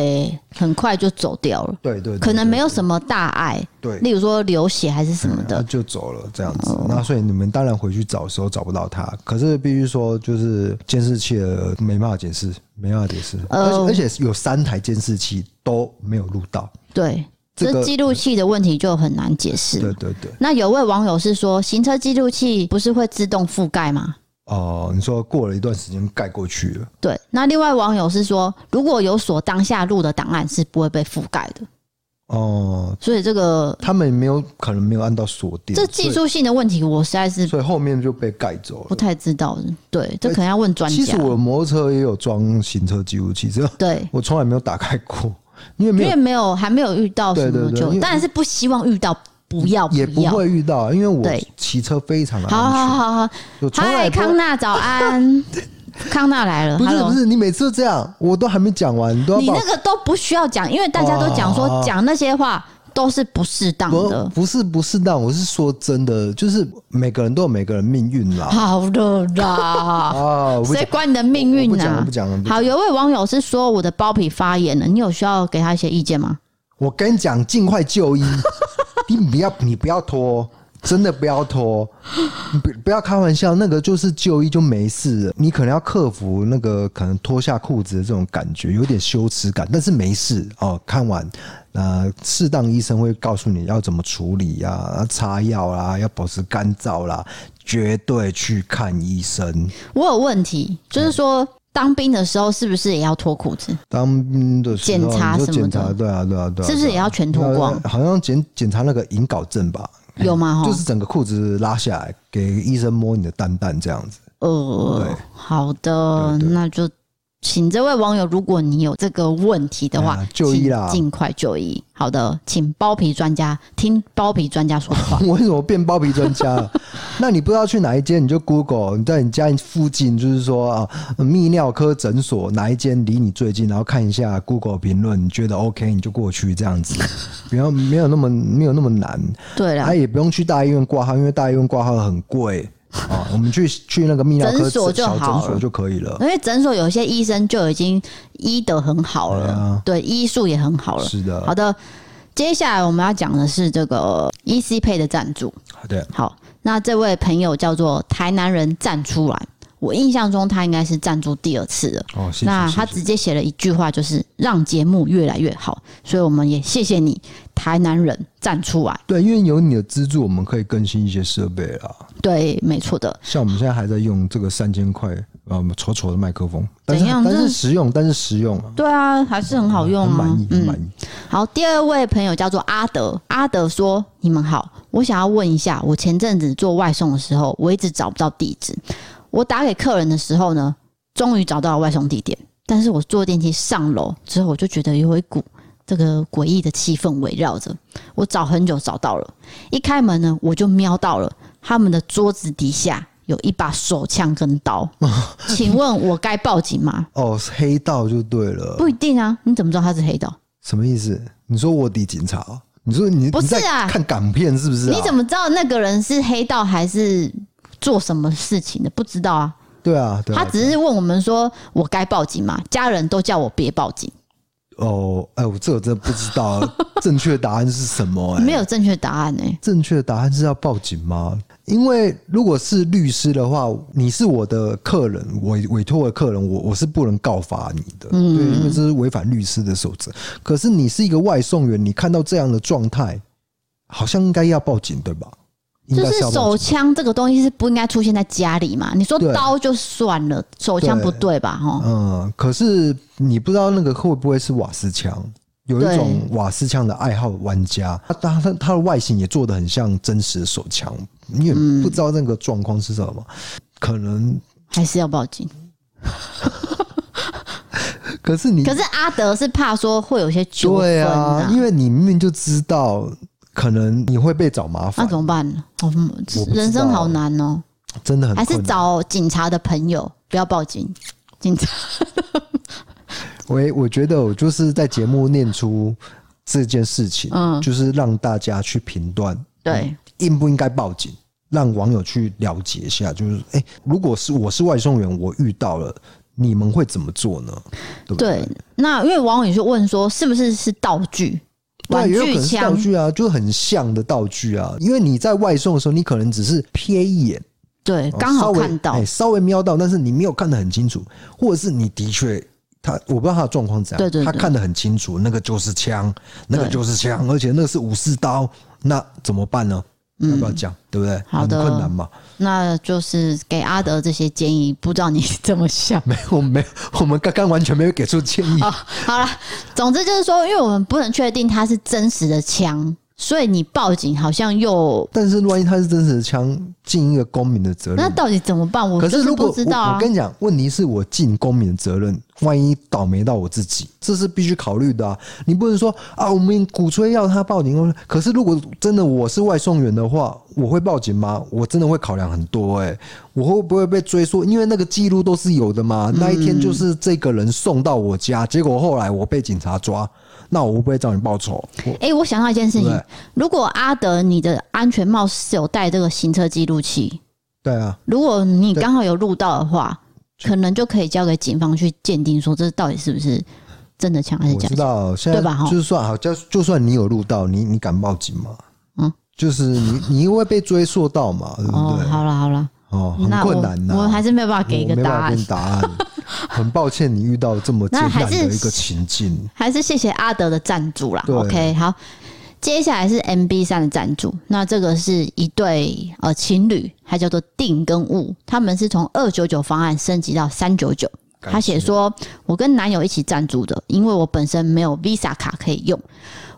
Speaker 1: 很快就走掉了。
Speaker 2: 对对，
Speaker 1: 可能没有什么大碍。对，例如说流血还是什么的，
Speaker 2: 就走了这样子。那所以你们当然回去找的时候找不到他，可是必须说就是监视器的没办法解释，没办法解释。而且而且有三台监视器都没有录到。
Speaker 1: 对，这记录器的问题就很难解释。
Speaker 2: 对对对。
Speaker 1: 那有位网友是说，行车记录器不是会自动覆盖吗？
Speaker 2: 哦，你说过了一段时间盖过去了。
Speaker 1: 对，那另外网友是说，如果有锁当下录的档案，是不会被覆盖的。哦，所以这个
Speaker 2: 他们没有可能没有按到锁定，
Speaker 1: 这技术性的问题，我实在是
Speaker 2: 所以后面就被盖走了，
Speaker 1: 不太知道。对，这可能要问专家。
Speaker 2: 其实我的摩托车也有装行车记录器，这
Speaker 1: 对
Speaker 2: 我从来没有打开过，因为没有
Speaker 1: 因为没有还没有遇到什么就，当然是不希望遇到。不要，
Speaker 2: 也不会遇到，因为我骑车非常的安全。好好好好，
Speaker 1: 嗨，康纳早安，康纳来了。
Speaker 2: 不是不是，你每次都这样，我都还没讲完，你都要
Speaker 1: 你那个都不需要讲，因为大家都讲说讲那些话都是不适当的。
Speaker 2: 不是不适当，我是说真的，就是每个人都有每个人命运啦。
Speaker 1: 好的啦，啊，谁管你的命运呢？
Speaker 2: 不讲了，不讲了。
Speaker 1: 好，有位网友是说我的包皮发炎了，你有需要给他一些意见吗？
Speaker 2: 我跟你讲，尽快就医。你不要，你不要拖，真的不要拖，不不要开玩笑，那个就是就医就没事了。你可能要克服那个可能脱下裤子的这种感觉，有点羞耻感，但是没事哦。看完，呃，适当医生会告诉你要怎么处理呀、啊，擦药啦，要保持干燥啦，绝对去看医生。
Speaker 1: 我有问题，就是说。当兵的时候是不是也要脱裤子？
Speaker 2: 当兵的时候
Speaker 1: 检查什么的？
Speaker 2: 对啊，对啊，对啊，
Speaker 1: 是不是也要全脱光？
Speaker 2: 好像检检查那个引睾症吧？
Speaker 1: 有吗？
Speaker 2: 就是整个裤子拉下来，给医生摸你的蛋蛋这样子。
Speaker 1: 呃，好的，那就。请这位网友，如果你有这个问题的话，
Speaker 2: 就医啦，
Speaker 1: 尽快就医。好的，请包皮专家听包皮专家说话。
Speaker 2: 我为什么变包皮专家了？那你不知道去哪一间，你就 Google，你在你家附近，就是说啊，泌尿科诊所哪一间离你最近，然后看一下 Google 评论，你觉得 OK，你就过去这样子。不要没有那么没有那么难。
Speaker 1: 对了，
Speaker 2: 他也不用去大医院挂号，因为大医院挂号很贵。啊，我们去去那个泌尿科诊所就好，诊所就可以了。
Speaker 1: 因为诊所有些医生就已经医得很好了，对，医术也很好了。
Speaker 2: 是的。
Speaker 1: 好的，接下来我们要讲的是这个 EC Pay 的赞助。
Speaker 2: 好的。
Speaker 1: 好，那这位朋友叫做台南人站出来，我印象中他应该是赞助第二次了。
Speaker 2: 哦，谢谢。
Speaker 1: 那他直接写了一句话，就是让节目越来越好，所以我们也谢谢你。台南人站出来，
Speaker 2: 对，因为有你的资助，我们可以更新一些设备啦。
Speaker 1: 对，没错的。
Speaker 2: 像我们现在还在用这个三千块啊，丑丑的麦克风，但是
Speaker 1: 怎样？
Speaker 2: 但是实用，但是实用啊。
Speaker 1: 对啊，还是很好用
Speaker 2: 满意，很满意。
Speaker 1: 嗯。好，第二位朋友叫做阿德，阿德说：“你们好，我想要问一下，我前阵子做外送的时候，我一直找不到地址。我打给客人的时候呢，终于找到了外送地点，但是我坐电梯上楼之后，我就觉得有一股。”这个诡异的气氛围绕着我，找很久找到了，一开门呢，我就瞄到了他们的桌子底下有一把手枪跟刀。请问我该报警吗？
Speaker 2: 哦，黑道就对了。
Speaker 1: 不一定啊，你怎么知道他是黑道？
Speaker 2: 什么意思？你说卧底警察？你说你
Speaker 1: 不是啊？
Speaker 2: 看港片是不是啊？
Speaker 1: 你怎么知道那个人是黑道还是做什么事情的？不知道啊。
Speaker 2: 对啊，对啊，
Speaker 1: 他只是问我们说我该报警吗？家人都叫我别报警。
Speaker 2: 哦，哎，我这我真的不知道 正确答案是什么？哎，
Speaker 1: 没有正确答案哎。
Speaker 2: 正确答案是要报警吗？因为如果是律师的话，你是我的客人，委委托的客人，我我是不能告发你的，嗯，对，因为这是违反律师的守则。可是你是一个外送员，你看到这样的状态，好像应该要报警，对吧？
Speaker 1: 就是手枪这个东西是不应该出现在家里嘛？你说刀就算了，手枪不对吧？哈，
Speaker 2: 嗯，可是你不知道那个会不会是瓦斯枪？有一种瓦斯枪的爱好玩家，他他他的外形也做得很像真实的手枪，你也不知道那个状况是什么，可能
Speaker 1: 还是要报警。
Speaker 2: 可是你，
Speaker 1: 可是阿德是怕说会有些纠纷啊，
Speaker 2: 因为你明明就知道。可能你会被找麻烦，
Speaker 1: 那怎么办呢？人生好难哦，
Speaker 2: 真的很难。
Speaker 1: 还是找警察的朋友，不要报警。警察，
Speaker 2: 喂，我觉得我就是在节目念出这件事情，嗯，就是让大家去评断，
Speaker 1: 对，
Speaker 2: 应不应该报警，让网友去了解一下，就是，哎、欸，如果是我是外送员，我遇到了，你们会怎么做呢？对不对？
Speaker 1: 对，那因为网友就问说，是不是是道具？
Speaker 2: 对，也有可能是道具啊，就很像的道具啊。因为你在外送的时候，你可能只是瞥一眼，
Speaker 1: 对，刚好看到，
Speaker 2: 欸，稍微瞄到，但是你没有看得很清楚，或者是你的确他，我不知道他的状况怎样，
Speaker 1: 对对对，
Speaker 2: 他看得很清楚，那个就是枪，那个就是枪，而且那个是武士刀，那怎么办呢？要不要讲？对不对？
Speaker 1: 好的，
Speaker 2: 很困难嘛。
Speaker 1: 那就是给阿德这些建议，不知道你怎么想？
Speaker 2: 没有，没有，我们刚刚完全没有给出建议。
Speaker 1: 哦，好了，总之就是说，因为我们不能确定它是真实的枪。所以你报警好像又，
Speaker 2: 但是万一他是真实的枪，尽一个公民的责任，
Speaker 1: 那到底怎么办？我
Speaker 2: 可是如果
Speaker 1: 不知道、啊
Speaker 2: 我，我跟你讲，问题是我尽公民的责任，万一倒霉到我自己，这是必须考虑的啊！你不能说啊，我们鼓吹要他报警，可是如果真的我是外送员的话，我会报警吗？我真的会考量很多哎、欸，我会不会被追溯？因为那个记录都是有的嘛。那一天就是这个人送到我家，结果后来我被警察抓。那我会不会找你报仇？
Speaker 1: 哎、欸，我想到一件事情，如果阿德你的安全帽是有带这个行车记录器，
Speaker 2: 对啊，
Speaker 1: 如果你刚好有录到的话，可能就可以交给警方去鉴定，说这到底是不是真的枪还是假枪？
Speaker 2: 我知道，现在对吧？就是算好，就就算你有录到，你你敢报警吗？嗯，就是你你因为被追溯到嘛？对不对？
Speaker 1: 哦，好了好了。
Speaker 2: 哦，很困难呐、啊，
Speaker 1: 我还是没有办法给一个答案。
Speaker 2: 答案，很抱歉你遇到这么艰难的一个情境。
Speaker 1: 还是谢谢阿德的赞助啦。OK，好，接下来是 MB 三的赞助。那这个是一对呃情侣，还叫做定跟物，他们是从二九九方案升级到三九九。他写说：“我跟男友一起赞助的，因为我本身没有 Visa 卡可以用，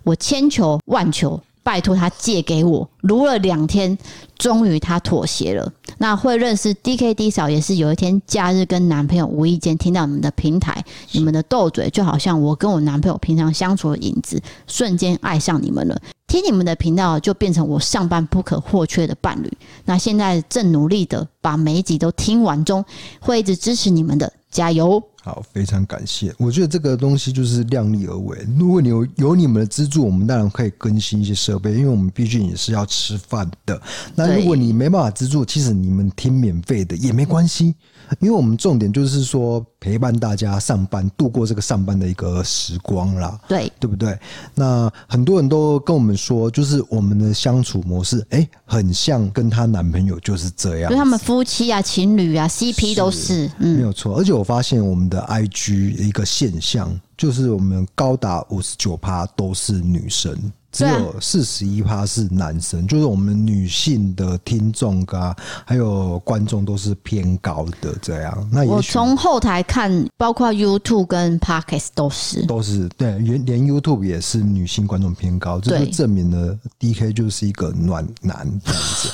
Speaker 1: 我千求万求。”拜托他借给我，撸了两天，终于他妥协了。那会认识 DKD 嫂也是有一天假日跟男朋友无意间听到你们的平台，你们的斗嘴就好像我跟我男朋友平常相处的影子，瞬间爱上你们了。听你们的频道就变成我上班不可或缺的伴侣。那现在正努力的把每一集都听完中，会一直支持你们的，加油！
Speaker 2: 好，非常感谢。我觉得这个东西就是量力而为。如果你有有你们的资助，我们当然可以更新一些设备，因为我们毕竟也是要吃饭的。那如果你没办法资助，其实你们听免费的也没关系。因为我们重点就是说陪伴大家上班，度过这个上班的一个时光啦，
Speaker 1: 对
Speaker 2: 对不对？那很多人都跟我们说，就是我们的相处模式，哎、欸，很像跟她男朋友就是这样，
Speaker 1: 就他们夫妻啊、情侣啊、CP 都是，
Speaker 2: 没有错。而且我发现我们的 IG 一个现象，就是我们高达五十九趴都是女生。只有四十一趴是男生，啊、就是我们女性的听众啊，还有观众都是偏高的这样。那我
Speaker 1: 从后台看，包括 YouTube 跟 Podcast 都是
Speaker 2: 都是对，连连 YouTube 也是女性观众偏高，这就证明了 DK 就是一个暖男这样子。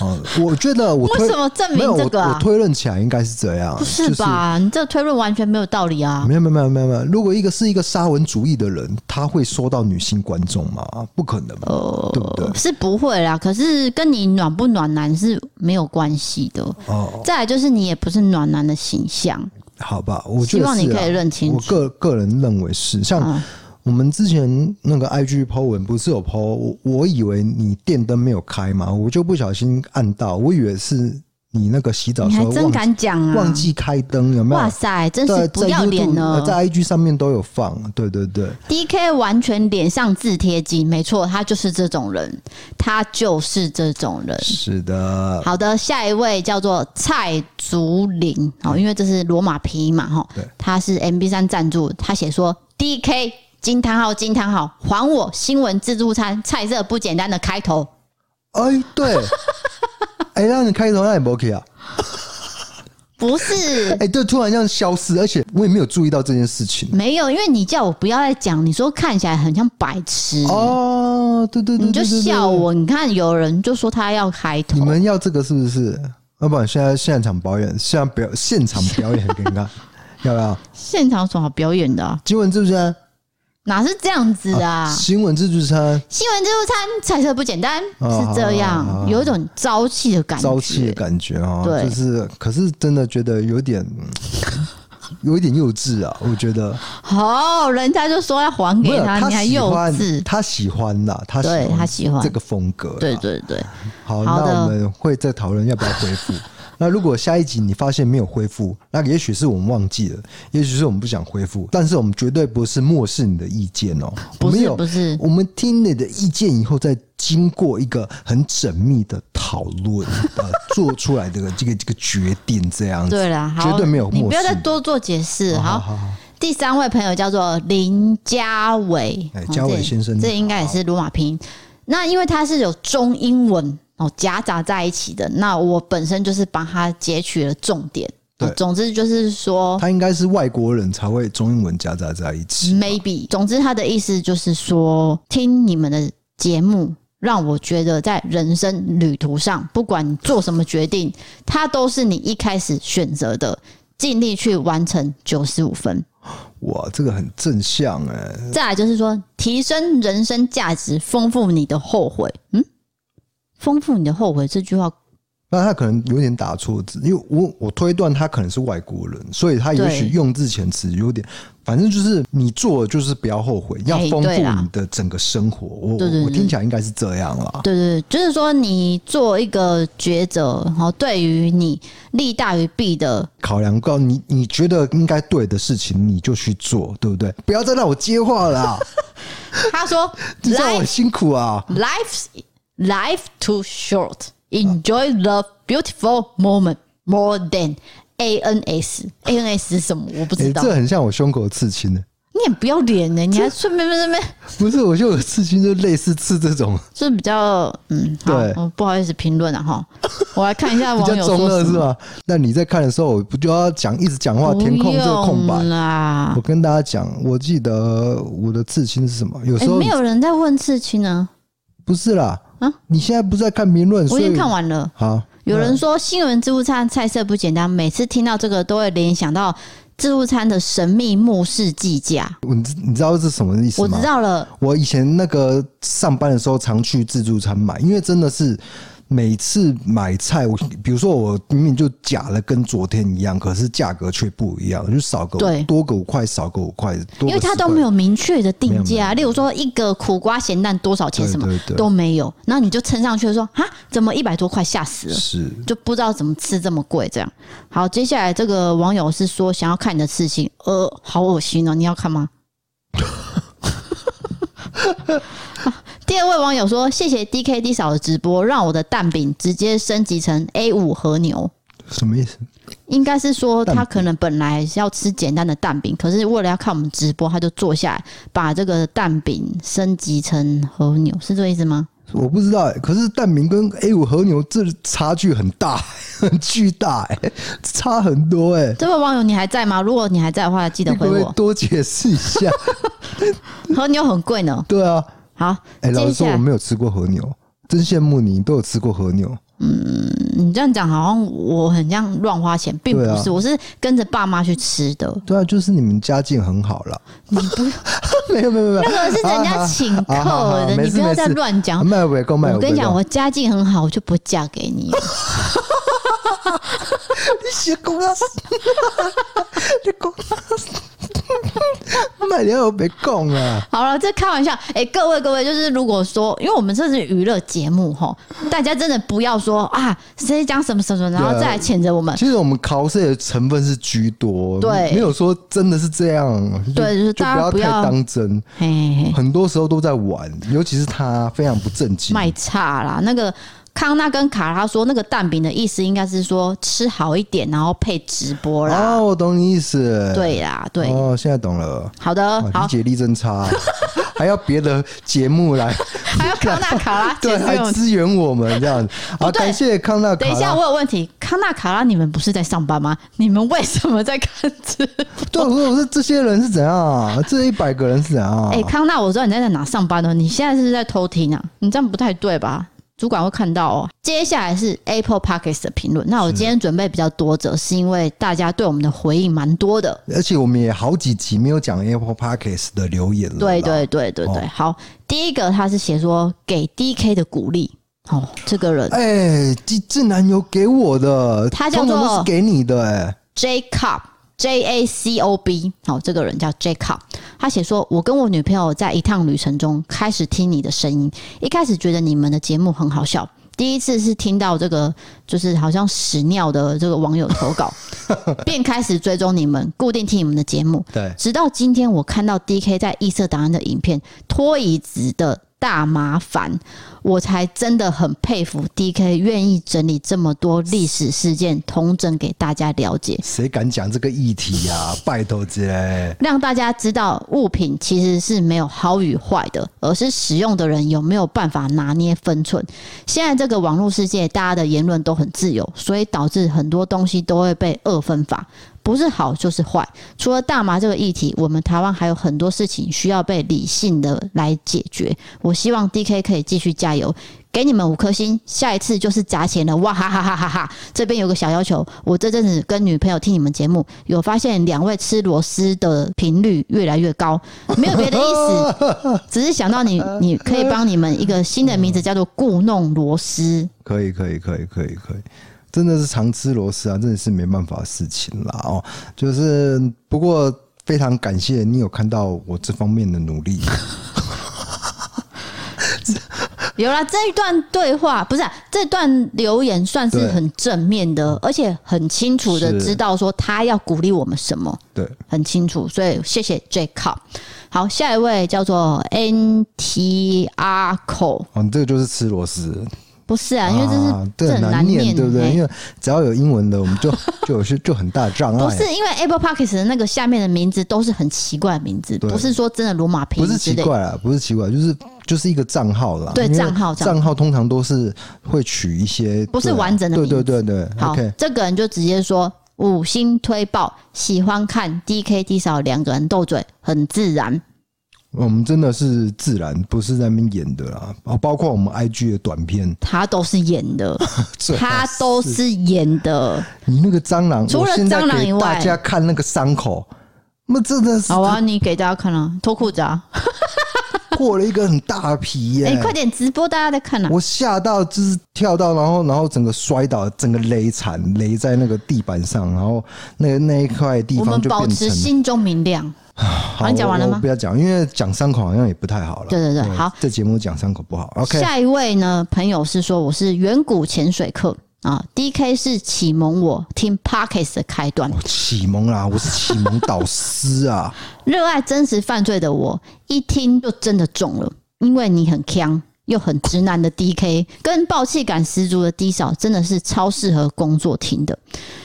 Speaker 2: 哦，我觉得我
Speaker 1: 为什么证明这个、啊？
Speaker 2: 我，我推论起来应该是这样，
Speaker 1: 不是吧？就是、你这个推论完全没有道理啊！
Speaker 2: 没有没有没有没有没有。如果一个是一个沙文主义的人，他会说到女性观众吗？不可能嘛，呃、对不对？
Speaker 1: 是不会啦。可是跟你暖不暖男是没有关系的。哦。再来就是你也不是暖男的形象，
Speaker 2: 好吧？我
Speaker 1: 希望你可以认清楚。
Speaker 2: 我个个人认为是像。嗯我们之前那个 IG po 文不是有 po，我我以为你电灯没有开嘛，我就不小心按到，我以为是你那个洗澡时候忘记，
Speaker 1: 你还真敢讲啊，
Speaker 2: 忘记开灯有没有？
Speaker 1: 哇塞，真是不要脸呢！
Speaker 2: 在 IG 上面都有放，对对对。
Speaker 1: DK 完全脸上字贴金，没错，他就是这种人，他就是这种人。
Speaker 2: 是的。
Speaker 1: 好的，下一位叫做蔡竹林，哦，因为这是罗马皮嘛，哈，对，他是 MB 三赞助，他写说 DK。金叹号！金叹号！还我新闻自助餐菜色不简单的开头。
Speaker 2: 哎，对，哎，那你开头那也不 OK 啊？
Speaker 1: 不是，
Speaker 2: 哎，对，突然这样消失，而且我也没有注意到这件事情。
Speaker 1: 没有，因为你叫我不要再讲，你说看起来很像白痴
Speaker 2: 哦。对对对，
Speaker 1: 你就笑我。你看，有人就说他要开头，
Speaker 2: 你们要这个是不是？要不然现在现场表演，现在表现场表演很尴尬，要不要？
Speaker 1: 现场有什么好表演的？
Speaker 2: 今晚是不是？
Speaker 1: 哪是这样子啊？啊
Speaker 2: 新闻自助餐，
Speaker 1: 新闻自助餐菜色不简单，是这样，有一种朝气的感觉，
Speaker 2: 朝气的感觉啊，
Speaker 1: 对，
Speaker 2: 就是，可是真的觉得有点，有一点幼稚啊，我觉得。
Speaker 1: 好，人家就说要还给他，他你还幼稚，
Speaker 2: 他喜欢的，他喜欢
Speaker 1: 他喜欢
Speaker 2: 这个风格，
Speaker 1: 对对对。
Speaker 2: 好，那我们会再讨论要不要恢复。那如果下一集你发现没有恢复，那也许是我们忘记了，也许是我们不想恢复，但是我们绝对不是漠视你的意见哦。
Speaker 1: 不是，不是，
Speaker 2: 我们听你的意见以后，再经过一个很缜密的讨论，呃，做出来的这个这个决定，这样子。
Speaker 1: 对啦，
Speaker 2: 绝对没有漠视。
Speaker 1: 你不要再多做解释。好，好，好，好，第三位朋友叫做林家伟，
Speaker 2: 哎，家伟先生，
Speaker 1: 这应该也是罗马拼音。那因为他是有中英文。哦，夹杂在一起的。那我本身就是帮他截取了重点。对，总之就是说，
Speaker 2: 他应该是外国人才会中英文夹杂在一起。
Speaker 1: Maybe，总之他的意思就是说，听你们的节目，让我觉得在人生旅途上，不管你做什么决定，它都是你一开始选择的，尽力去完成九十五分。
Speaker 2: 哇，这个很正向哎。
Speaker 1: 再来就是说，提升人生价值，丰富你的后悔。嗯。丰富你的后悔这句话，
Speaker 2: 那他可能有点打错字，因为我我推断他可能是外国人，所以他也许用字遣词有点，反正就是你做就是不要后悔，要丰富你的整个生活。我我听起来应该是这样啦。
Speaker 1: 对对对，就是说你做一个抉择，然后对于你利大于弊的
Speaker 2: 考量，告你你觉得应该对的事情，你就去做，对不对？不要再让我接话了。
Speaker 1: 他说：“
Speaker 2: 你知道我很辛苦啊
Speaker 1: ，Life。” Life too short. Enjoy the beautiful moment more than ANS. ANS 是什么？我不知道。
Speaker 2: 欸、这很像我胸口的刺青呢。
Speaker 1: 你也不要脸呢，你还顺便顺便
Speaker 2: 不是？我就有刺青，就类似刺这种，
Speaker 1: 就是比较嗯，对，不好意思评论了哈。我来看一下 网友
Speaker 2: 说是吧？那你在看的时候，我不就要讲一直讲话，填空这个空白
Speaker 1: 啦？
Speaker 2: 我跟大家讲，我记得我的刺青是什么？有时候、
Speaker 1: 欸、没有人在问刺青呢，
Speaker 2: 不是啦，啊，你现在不是在看评论？
Speaker 1: 我已经看完了。
Speaker 2: 好，
Speaker 1: 有人说新闻自助餐菜色不简单，每次听到这个都会联想到。自助餐的神秘末世计价，
Speaker 2: 你你知道是什么意思吗？
Speaker 1: 我知道了。
Speaker 2: 我以前那个上班的时候常去自助餐买，因为真的是。每次买菜，我比如说我明明就假的跟昨天一样，可是价格却不一样，就少个对多个五块，少个五块，
Speaker 1: 因为它都没有明确的定价。例如说一个苦瓜咸蛋多少钱，什么都没有，然后你就称上去说啊，怎么一百多块，吓死了，
Speaker 2: 是
Speaker 1: 就不知道怎么吃这么贵这样。好，接下来这个网友是说想要看你的刺青，呃，好恶心哦，你要看吗？第二位网友说：“谢谢 DKD 嫂的直播，让我的蛋饼直接升级成 A 五和牛。”
Speaker 2: 什么意思？
Speaker 1: 应该是说他可能本来是要吃简单的蛋饼，可是为了要看我们直播，他就坐下来把这个蛋饼升级成和牛，是这个意思吗？
Speaker 2: 我不知道，可是蛋饼跟 A 五和牛这差距很大，很 巨大，哎，差很多，哎。
Speaker 1: 这位网友你还在吗？如果你还在的话，记得回我，
Speaker 2: 多解释一下。
Speaker 1: 和牛很贵呢。
Speaker 2: 对啊。
Speaker 1: 好，
Speaker 2: 哎、欸，老实说我没有吃过和牛，真羡慕你，都有吃过和牛。
Speaker 1: 嗯，你这样讲好像我很像乱花钱，并不是，啊、我是跟着爸妈去吃的。
Speaker 2: 对啊，就是你们家境很好了。
Speaker 1: 你不
Speaker 2: 没有没有没有，
Speaker 1: 那个是人家请客的，啊啊啊、你不要再乱讲。我跟你讲，我家境很好，我就不嫁给你。
Speaker 2: 你写公啊？你公 买了又别讲啊！
Speaker 1: 好了，这开玩笑。哎、欸，各位各位，就是如果说，因为我们这是娱乐节目哈，大家真的不要说啊，谁讲什么什么，然后再来谴责我们。
Speaker 2: 其实我们考试的成分是居多，
Speaker 1: 对，
Speaker 2: 没有说真的是这样。
Speaker 1: 对，就是大家不要
Speaker 2: 太当真。嘿，很多时候都在玩，尤其是他非常不正经，
Speaker 1: 卖差啦那个。康纳跟卡拉说，那个蛋饼的意思应该是说吃好一点，然后配直播啦。
Speaker 2: 哦，我懂你意思。
Speaker 1: 对啦，对。
Speaker 2: 哦，现在懂了。
Speaker 1: 好的，好，
Speaker 2: 理解力真差，还要别的节目来，
Speaker 1: 还要康纳卡拉，
Speaker 2: 对，还支援我们这样子。好，感谢康纳。
Speaker 1: 等一下，我有问题。康纳卡拉，你们不是在上班吗？你们为什么在看直播？
Speaker 2: 对，我说这些人是怎样？啊这一百个人是怎样？
Speaker 1: 啊哎，康纳，我知道你在哪上班呢？你现在是在偷听啊？你这样不太对吧？主管会看到哦。接下来是 Apple Podcast 的评论。那我今天准备比较多则，是因为大家对我们的回应蛮多的，
Speaker 2: 而且我们也好几集没有讲 Apple Podcast 的留言了。
Speaker 1: 对对对对对，好，第一个他是写说给 DK 的鼓励。哦，这个人，
Speaker 2: 哎，这这男友给我的，
Speaker 1: 他叫做
Speaker 2: 是给你的，哎
Speaker 1: ，Jacob。J A C O B，好，这个人叫 Jacob。他写说：“我跟我女朋友在一趟旅程中开始听你的声音，一开始觉得你们的节目很好笑。第一次是听到这个，就是好像屎尿的这个网友投稿，便开始追踪你们，固定听你们的节目。
Speaker 2: 对，
Speaker 1: 直到今天我看到 D K 在异色档案的影片拖椅子的大麻烦。”我才真的很佩服 DK 愿意整理这么多历史事件，统整给大家了解。
Speaker 2: 谁敢讲这个议题呀、啊？拜托姐，
Speaker 1: 让大家知道物品其实是没有好与坏的，而是使用的人有没有办法拿捏分寸。现在这个网络世界，大家的言论都很自由，所以导致很多东西都会被二分法。不是好就是坏。除了大麻这个议题，我们台湾还有很多事情需要被理性的来解决。我希望 DK 可以继续加油，给你们五颗星。下一次就是砸钱了，哇哈哈哈哈哈！这边有个小要求，我这阵子跟女朋友听你们节目，有发现两位吃螺丝的频率越来越高，没有别的意思，只是想到你，你可以帮你们一个新的名字，叫做故弄螺丝。
Speaker 2: 可以，可以，可以，可以，可以。真的是常吃螺丝啊，真的是没办法的事情啦哦。就是不过非常感谢你有看到我这方面的努力。
Speaker 1: 有啦这一段对话，不是、啊、这段留言算是很正面的，而且很清楚的知道说他要鼓励我们什么。
Speaker 2: 对，
Speaker 1: 很清楚，所以谢谢 Jacob。好，下一位叫做 NTR Cole。
Speaker 2: 哦，你这个就是吃螺丝。
Speaker 1: 不是啊，因为这是、啊、这很
Speaker 2: 难念，对不对？
Speaker 1: 欸、
Speaker 2: 因为只要有英文的，我们就 就有些就很大障碍。
Speaker 1: 不是因为 Apple Podcast 的那个下面的名字都是很奇怪的名字，不是说真的罗马拼音。
Speaker 2: 不是奇怪啊，不是奇怪，就是就是一个账号啦。
Speaker 1: 对，账号账
Speaker 2: 号通常都是会取一些
Speaker 1: 不是完整的名字。
Speaker 2: 对对对对，
Speaker 1: 好，okay、这个人就直接说五星推爆，喜欢看 DK D 少两个人斗嘴，很自然。
Speaker 2: 我们真的是自然，不是在那边演的啦。啊，包括我们 IG 的短片，
Speaker 1: 他都是演的，他都是演的。
Speaker 2: 你那个蟑螂，
Speaker 1: 除了蟑螂以外，
Speaker 2: 大家看那个伤口，那真的是
Speaker 1: 好啊！你给大家看啊，脱裤子啊，
Speaker 2: 破了一个很大的皮耶！
Speaker 1: 哎，快点直播，大家在看啊！
Speaker 2: 我吓到，就是跳到，然后然后整个摔倒，整个勒惨，勒在那个地板上，然后那个那一块地方就，我们保持
Speaker 1: 心中明亮。好，你讲完了吗？
Speaker 2: 不要讲，因为讲伤口好像也不太好了。
Speaker 1: 对对对，好，
Speaker 2: 这节目讲伤口不好。OK，
Speaker 1: 下一位呢？朋友是说我是远古潜水客啊，DK 是启蒙我听 Parkes 的开端。
Speaker 2: 启蒙啦，我是启蒙导师啊。
Speaker 1: 热爱真实犯罪的我，一听就真的中了，因为你很锵又很直男的 DK，跟爆气感十足的 D 嫂，真的是超适合工作听的。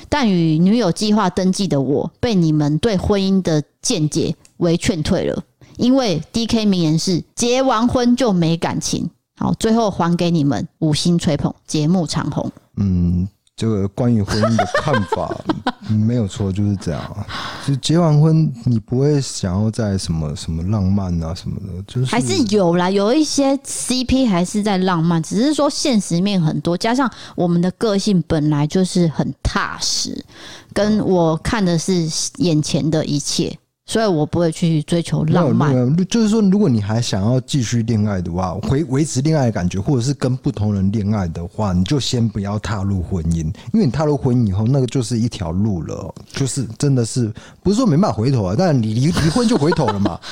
Speaker 1: 但与女友计划登记的我，被你们对婚姻的见解为劝退了。因为 DK 名言是“结完婚就没感情”。好，最后还给你们五星吹捧，节目长红。
Speaker 2: 嗯。这个关于婚姻的看法 没有错，就是这样。就结完婚，你不会想要在什么什么浪漫啊什么的，就是
Speaker 1: 还是有啦，有一些 CP 还是在浪漫，只是说现实面很多，加上我们的个性本来就是很踏实，跟我看的是眼前的一切。所以我不会去追求浪漫。
Speaker 2: 就是说，如果你还想要继续恋爱的话，维维持恋爱的感觉，或者是跟不同人恋爱的话，你就先不要踏入婚姻，因为你踏入婚姻以后，那个就是一条路了，就是真的是不是说没办法回头啊？但你离离婚就回头了嘛。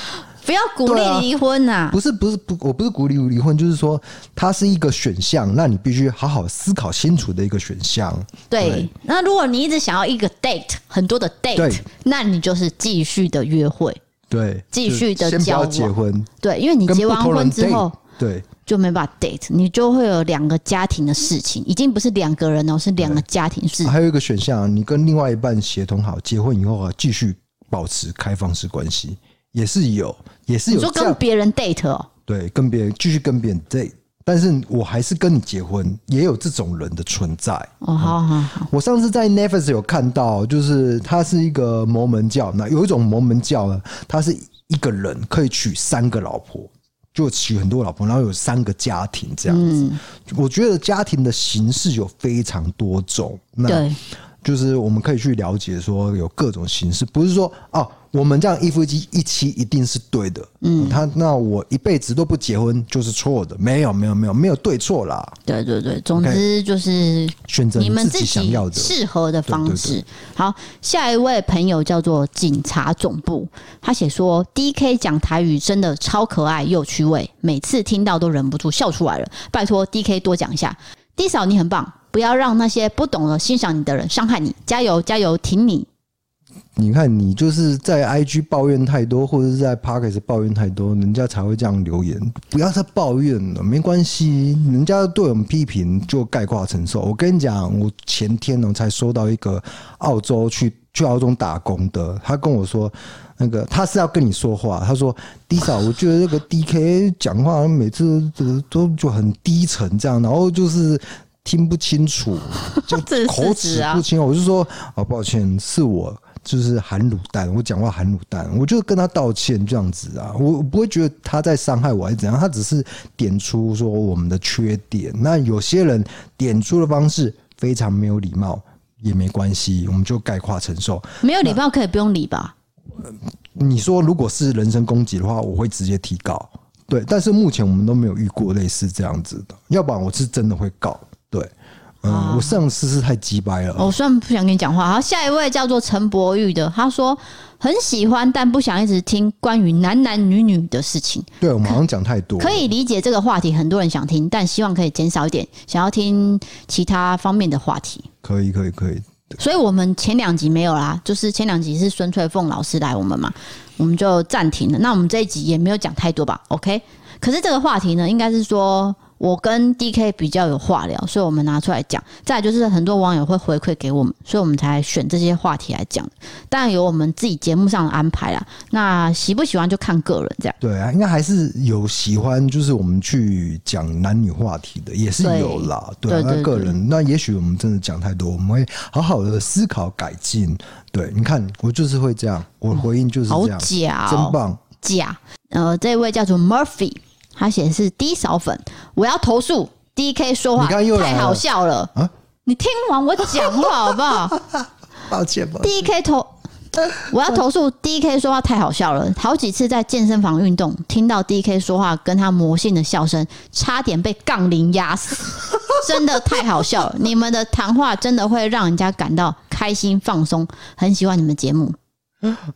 Speaker 1: 不要鼓励离婚呐、啊！
Speaker 2: 不是不是不，我不是鼓励离婚，就是说它是一个选项，那你必须好好思考清楚的一个选项。
Speaker 1: 对，对，那如果你一直想要一个 date，很多的 date，那你就是继续的约会，
Speaker 2: 对，
Speaker 1: 继续的交往。
Speaker 2: 结婚，
Speaker 1: 对，因为你结完婚之后，
Speaker 2: 对，
Speaker 1: 就没办法 date，你就会有两个家庭的事情，已经不是两个人哦，是两个家庭事情。
Speaker 2: 还有一个选项，你跟另外一半协同好，结婚以后啊，继续保持开放式关系。也是有，也是有。
Speaker 1: 跟别人 date 哦？
Speaker 2: 对，跟别人继续跟别人 date，但是我还是跟你结婚，也有这种人的存在。
Speaker 1: 哦，好好好。
Speaker 2: 我上次在 Netflix 有看到，就是他是一个摩门教，那有一种摩门教呢，他是一个人可以娶三个老婆，就娶很多老婆，然后有三个家庭这样子。我觉得家庭的形式有非常多种，那就是我们可以去了解说有各种形式，不是说哦。我们这样一夫一妻一妻一定是对的，嗯，他那我一辈子都不结婚就是错的，没有没有没有没有对错啦。
Speaker 1: 对对对，总之就是
Speaker 2: 选择你们自己想要的。
Speaker 1: 适合的方式。好，下一位朋友叫做警察总部，他写说 DK 讲台语真的超可爱又趣味，每次听到都忍不住笑出来了。拜托 DK 多讲一下，D 嫂你很棒，不要让那些不懂得欣赏你的人伤害你，加油加油，挺你。
Speaker 2: 你看，你就是在 IG 抱怨太多，或者是在 pocket 抱怨太多，人家才会这样留言。不要再抱怨了，没关系，人家对我们批评就概括承受。我跟你讲，我前天呢才收到一个澳洲去去澳洲打工的，他跟我说，那个他是要跟你说话，他说：“D 嫂，我觉得这个 DK 讲话每次都都就很低沉，这样，然后就是听不清楚，就 口齿不清。”我就说：“啊，抱歉，是我。”就是含卤蛋，我讲话含卤蛋，我就跟他道歉这样子啊，我不会觉得他在伤害我还是怎样，他只是点出说我们的缺点。那有些人点出的方式非常没有礼貌，也没关系，我们就概括承受。
Speaker 1: 没有礼貌可以不用理吧？
Speaker 2: 你说如果是人身攻击的话，我会直接提告。对，但是目前我们都没有遇过类似这样子的，要不然我是真的会告。对。嗯，我上次是太鸡掰了。
Speaker 1: 我虽然不想跟你讲话。好，下一位叫做陈柏玉的，他说很喜欢，但不想一直听关于男男女女的事情。
Speaker 2: 对，我们好像讲太多。
Speaker 1: 可以理解这个话题，很多人想听，但希望可以减少一点，想要听其他方面的话题。
Speaker 2: 可以，可以，可以。
Speaker 1: 所以我们前两集没有啦，就是前两集是孙翠凤老师来我们嘛，我们就暂停了。那我们这一集也没有讲太多吧？OK。可是这个话题呢，应该是说。我跟 DK 比较有话聊，所以我们拿出来讲。再来就是很多网友会回馈给我们，所以我们才选这些话题来讲。当然有我们自己节目上的安排啦。那喜不喜欢就看个人这样。
Speaker 2: 对啊，应该还是有喜欢，就是我们去讲男女话题的，也是有啦。对，对，对，对，那个人，那也许我们真的讲太多，我们会好好的思考改进。对，你看我就是会这样，我回应就是这样，好
Speaker 1: 假哦，
Speaker 2: 真棒。
Speaker 1: 假，呃，这位叫做 Murphy。他写的是 D 扫粉，我要投诉 DK 说话太好笑了。啊、你听完我讲话好不好？
Speaker 2: 抱歉，抱歉。
Speaker 1: DK 投，我要投诉 DK 说话太好笑了。好几次在健身房运动，听到 DK 说话跟他魔性的笑声，差点被杠铃压死，真的太好笑了。你们的谈话真的会让人家感到开心放松，很喜欢你们节目。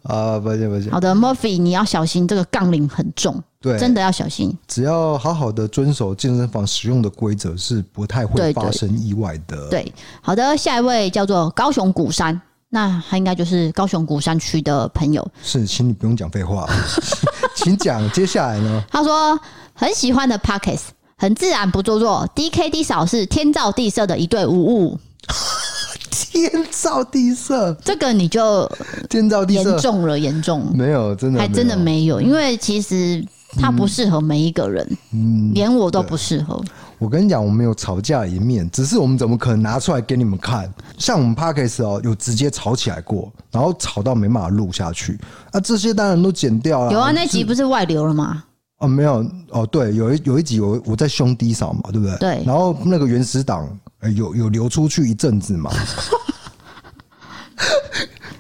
Speaker 2: 啊，抱歉，抱歉。
Speaker 1: 好的，Murphy，你要小心，这个杠铃很重。对，真的要小心。
Speaker 2: 只要好好的遵守健身房使用的规则，是不太会发生意外的。
Speaker 1: 对，好的，下一位叫做高雄鼓山，那他应该就是高雄鼓山区的朋友。
Speaker 2: 是，请你不用讲废话，请讲。接下来呢？
Speaker 1: 他说很喜欢的 Podcast，很自然不做作。DKD 少是天造地设的一对无误。
Speaker 2: 天造地设，
Speaker 1: 这个你就
Speaker 2: 天造地设
Speaker 1: 严重了，严重
Speaker 2: 没有，真的
Speaker 1: 还真的没有，因为其实。他不适合每一个人，嗯，连我都不适合。
Speaker 2: 我跟你讲，我们有吵架一面，只是我们怎么可能拿出来给你们看？像我们 Podcast 哦，有直接吵起来过，然后吵到没办法录下去。啊，这些当然都剪掉了。
Speaker 1: 有啊，那集不是外流了吗？
Speaker 2: 哦，没有哦，对，有一有一集我我在胸低扫嘛，对不对？
Speaker 1: 对。
Speaker 2: 然后那个原始档有有流出去一阵子嘛。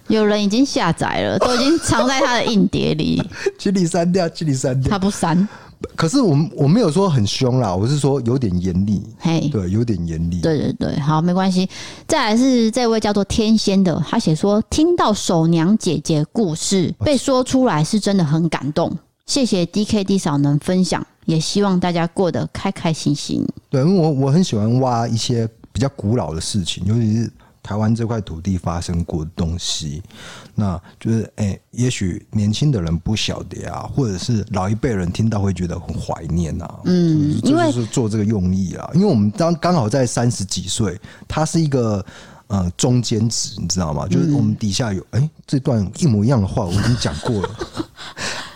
Speaker 1: 有人已经下载了，都已经藏在他的硬碟里。
Speaker 2: 请你删掉，请你删掉。
Speaker 1: 他不删。
Speaker 2: 可是我我没有说很凶啦，我是说有点严厉。嘿，对，有点严厉。
Speaker 1: 对对对，好，没关系。再来是这位叫做天仙的，他写说听到守娘姐姐故事被说出来是真的很感动。谢谢 DKD 嫂能分享，也希望大家过得开开心心。
Speaker 2: 对，因为我我很喜欢挖一些比较古老的事情，尤其是。台湾这块土地发生过的东西，那就是哎、欸，也许年轻的人不晓得啊，或者是老一辈人听到会觉得很怀念啊。嗯，因为是做这个用意啊，因为我们刚刚好在三十几岁，它是一个呃中间值，你知道吗？就是我们底下有哎、欸、这段一模一样的话，我已经讲过了。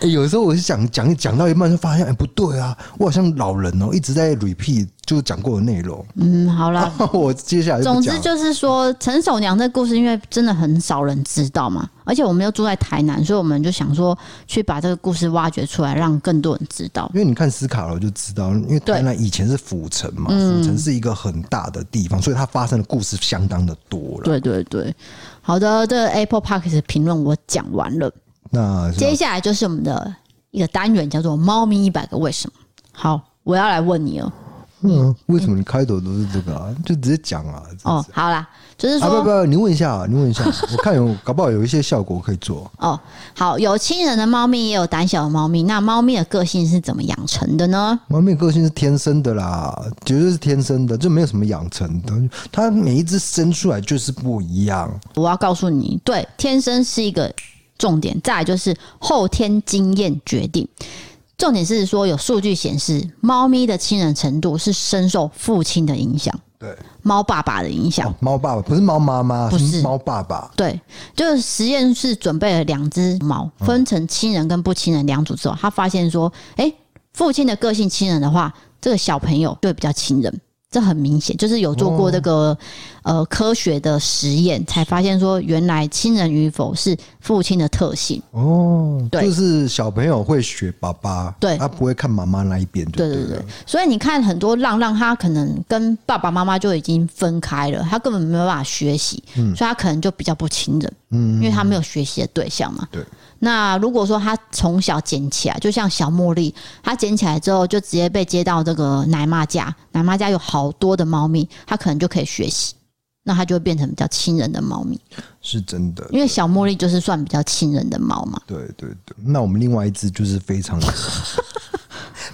Speaker 2: 哎、欸，有的时候我是讲讲讲到一半就发现，哎、欸，不对啊，我好像老人哦、喔，一直在 repeat 就讲过的内容。嗯，好了，我接下来
Speaker 1: 总之就是说，陈守娘这故事，因为真的很少人知道嘛，而且我们又住在台南，所以我们就想说去把这个故事挖掘出来，让更多人知道。
Speaker 2: 因为你看斯卡罗就知道，因为台南以前是府城嘛，府城是一个很大的地方，所以它发生的故事相当的多了。
Speaker 1: 对对对，好的，这个、Apple Podcast 评论我讲完了。那接下来就是我们的一个单元，叫做“猫咪一百个为什么”。好，我要来问你哦。
Speaker 2: 嗯，为什么你开头都是这个啊？就直接讲啊。
Speaker 1: 哦，好啦，就是说，
Speaker 2: 啊、不不，你问一下，你问一下，我看有搞不好有一些效果可以做。
Speaker 1: 哦，好，有亲人的猫咪，也有胆小的猫咪。那猫咪的个性是怎么养成的呢？
Speaker 2: 猫咪的个性是天生的啦，绝对是天生的，就没有什么养成的。它每一只生出来就是不一样。
Speaker 1: 我要告诉你，对，天生是一个。重点，再来就是后天经验决定。重点是说，有数据显示，猫咪的亲人程度是深受父亲的影响。
Speaker 2: 对，
Speaker 1: 猫爸爸的影响。
Speaker 2: 猫爸爸不是猫妈妈，不是猫爸爸。
Speaker 1: 对，就是实验室准备了两只猫，分成亲人跟不亲人两组之后，他发现说，哎，父亲的个性亲人的话，这个小朋友就会比较亲人。这很明显，就是有做过这个、哦、呃科学的实验，才发现说，原来亲人与否是父亲的特性
Speaker 2: 哦。对，就是小朋友会学爸爸，
Speaker 1: 对，
Speaker 2: 他不会看妈妈那一边。对对对，
Speaker 1: 所以你看很多浪浪，他可能跟爸爸妈妈就已经分开了，他根本没有办法学习，嗯，所以他可能就比较不亲人，嗯，因为他没有学习的对象嘛。对。那如果说他从小捡起来，就像小茉莉，他捡起来之后就直接被接到这个奶妈家，奶妈家有好多的猫咪，他可能就可以学习，那他就会变成比较亲人的猫咪。
Speaker 2: 是真的，
Speaker 1: 因为小茉莉就是算比较亲人的猫嘛。
Speaker 2: 对对对，那我们另外一只就是非常的。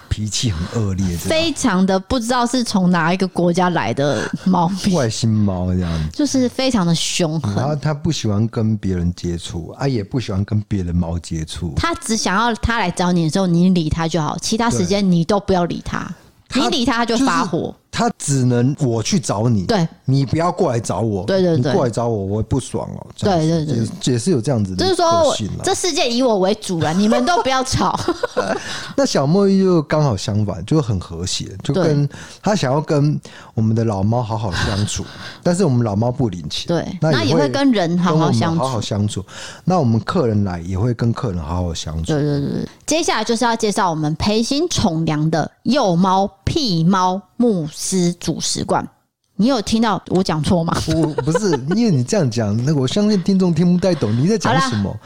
Speaker 2: 脾气很恶劣，
Speaker 1: 非常的不知道是从哪一个国家来的猫咪，
Speaker 2: 外星猫这样子，
Speaker 1: 就是非常的凶狠。
Speaker 2: 然后他不喜欢跟别人接触，啊，也不喜欢跟别的猫接触。
Speaker 1: 他只想要他来找你的时候，你理他就好，其他时间你都不要理他。你理他，他就发火。
Speaker 2: 他只能我去找你，
Speaker 1: 对，
Speaker 2: 你不要过来找我，
Speaker 1: 对对对，
Speaker 2: 你过来找我我会不爽哦。
Speaker 1: 对对对，
Speaker 2: 也是有这样子的，
Speaker 1: 就是说这世界以我为主了，你们都不要吵。
Speaker 2: 那小茉莉就刚好相反，就很和谐，就跟他想要跟我们的老猫好好相处，但是我们老猫不领情，
Speaker 1: 对，那也会跟人好好相处，
Speaker 2: 好好相处。那我们客人来也会跟客人好好相处。
Speaker 1: 对对对，接下来就是要介绍我们培新宠粮的幼猫屁猫。慕斯主食罐，你有听到我讲错吗？
Speaker 2: 我不是，因为你这样讲，那我相信听众听不太懂你在讲什么。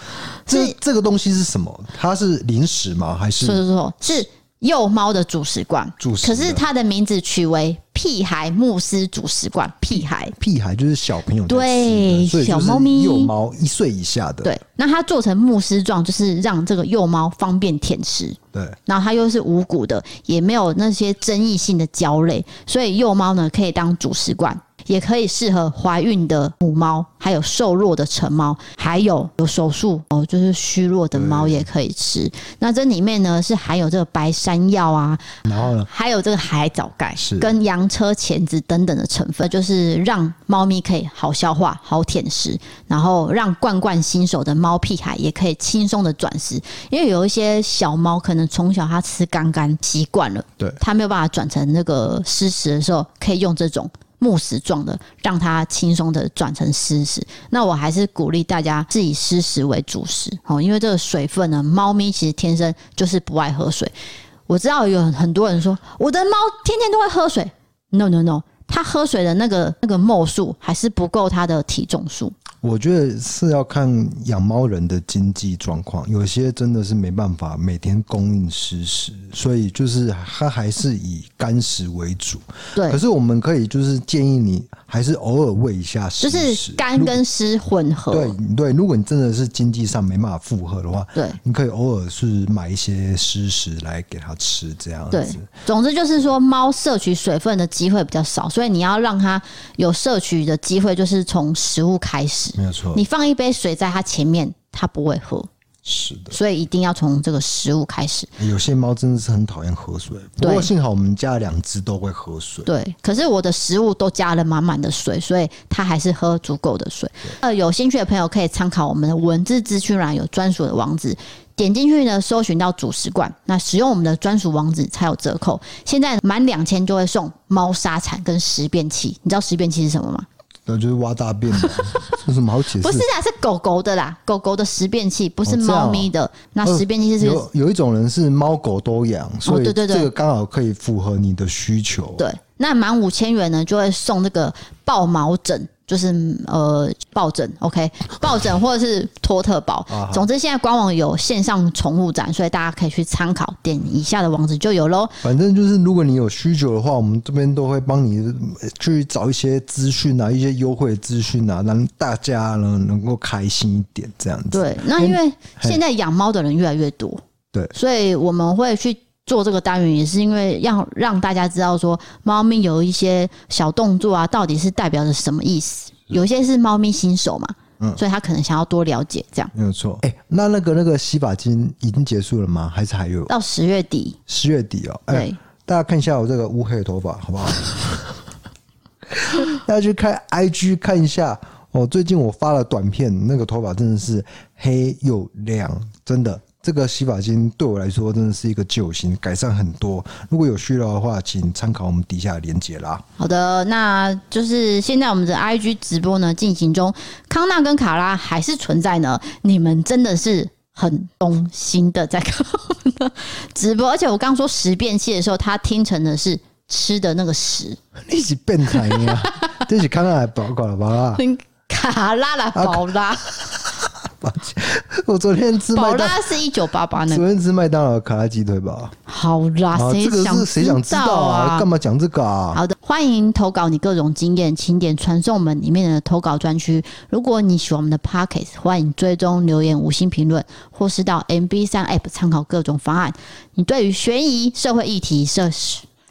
Speaker 2: 这这个东西是什么？它是零食吗？还是？是是
Speaker 1: 是，是幼猫的主食罐。主食，可是它的名字取为。屁孩慕斯主食罐，屁孩，
Speaker 2: 屁孩就是小朋友
Speaker 1: 对，小猫咪
Speaker 2: 幼猫一岁以下的。
Speaker 1: 对，那它做成慕斯状，就是让这个幼猫方便舔食。
Speaker 2: 对，
Speaker 1: 然后它又是无骨的，也没有那些争议性的胶类，所以幼猫呢可以当主食罐。也可以适合怀孕的母猫，还有瘦弱的成猫，还有有手术哦，就是虚弱的猫也可以吃。那这里面呢是含有这个白山药啊，
Speaker 2: 然后呢
Speaker 1: 还有这个海藻钙，跟洋车前子等等的成分，就是让猫咪可以好消化、好舔食，然后让罐罐新手的猫屁孩也可以轻松的转食。因为有一些小猫可能从小它吃干干习惯了，
Speaker 2: 对，
Speaker 1: 它没有办法转成那个湿食的时候，可以用这种。木石状的，让它轻松的转成湿食。那我还是鼓励大家是以湿食为主食哦，因为这个水分呢，猫咪其实天生就是不爱喝水。我知道有很多人说，我的猫天天都会喝水。No No No，它喝水的那个那个墨数还是不够它的体重数。
Speaker 2: 我觉得是要看养猫人的经济状况，有些真的是没办法每天供应湿食，所以就是它还是以干食为主。
Speaker 1: 对，
Speaker 2: 可是我们可以就是建议你还是偶尔喂一下湿食，
Speaker 1: 就是干跟湿混合。
Speaker 2: 对对，如果你真的是经济上没办法负荷的话，
Speaker 1: 对，
Speaker 2: 你可以偶尔是买一些湿食来给它吃，这样子。
Speaker 1: 对，总之就是说猫摄取水分的机会比较少，所以你要让它有摄取的机会，就是从食物开始。
Speaker 2: 没有错，
Speaker 1: 你放一杯水在它前面，它不会喝。
Speaker 2: 是的，
Speaker 1: 所以一定要从这个食物开始。
Speaker 2: 有些猫真的是很讨厌喝水，不过幸好我们家两只都会喝水。
Speaker 1: 对，可是我的食物都加了满满的水，所以它还是喝足够的水。呃，有兴趣的朋友可以参考我们的文字资讯栏有专属的网址，点进去呢，搜寻到主食罐，那使用我们的专属网址才有折扣。现在满两千就会送猫砂铲跟食便器，你知道食便器是什么吗？
Speaker 2: 那就是挖大便的，有什么好解释？
Speaker 1: 不是啦，是狗狗的啦，狗狗的食便器不是猫咪的。那食便器是
Speaker 2: 有有一种人是猫狗都养，所以这个刚好可以符合你的需求。
Speaker 1: 对，那满五千元呢，就会送那个爆毛枕。就是呃抱枕，OK，抱枕或者是托特包。总之，现在官网有线上宠物展，所以大家可以去参考，点以下的网址就有喽。
Speaker 2: 反正就是，如果你有需求的话，我们这边都会帮你去找一些资讯啊，一些优惠资讯啊，让大家呢能够开心一点，这样子。
Speaker 1: 对，那因为现在养猫的人越来越多，
Speaker 2: 对，
Speaker 1: 所以我们会去。做这个单元也是因为要让大家知道说，猫咪有一些小动作啊，到底是代表着什么意思？有些是猫咪新手嘛，嗯，所以他可能想要多了解这样。
Speaker 2: 没有错。哎、欸，那那个那个洗发精已经结束了吗？还是还有？
Speaker 1: 到十月底。
Speaker 2: 十月底哦。哎、欸，大家看一下我这个乌黑的头发好不好？大家去看 IG 看一下哦。最近我发了短片，那个头发真的是黑又亮，真的。这个洗发精对我来说真的是一个救星，改善很多。如果有需要的话，请参考我们底下的链接啦。
Speaker 1: 好的，那就是现在我们的 IG 直播呢进行中，康纳跟卡拉还是存在呢。你们真的是很用心的在看 直播，而且我刚说食便器的时候，他听成的是吃的那个食。
Speaker 2: 你是变态呀？这是康纳来报告了吧？
Speaker 1: 卡拉来报啦。啊
Speaker 2: 我昨天吃麦当劳，
Speaker 1: 是一九八八那个。
Speaker 2: 昨天吃麦当劳卡拉鸡腿吧。
Speaker 1: 好啦，谁
Speaker 2: 这个是谁想知道啊？干嘛讲这个啊？
Speaker 1: 好的，欢迎投稿你各种经验，请点传送门里面的投稿专区。如果你喜欢我们的 Podcast，欢迎追踪留言五星评论，或是到 MB 三 App 参考各种方案。你对于悬疑、社会议题、社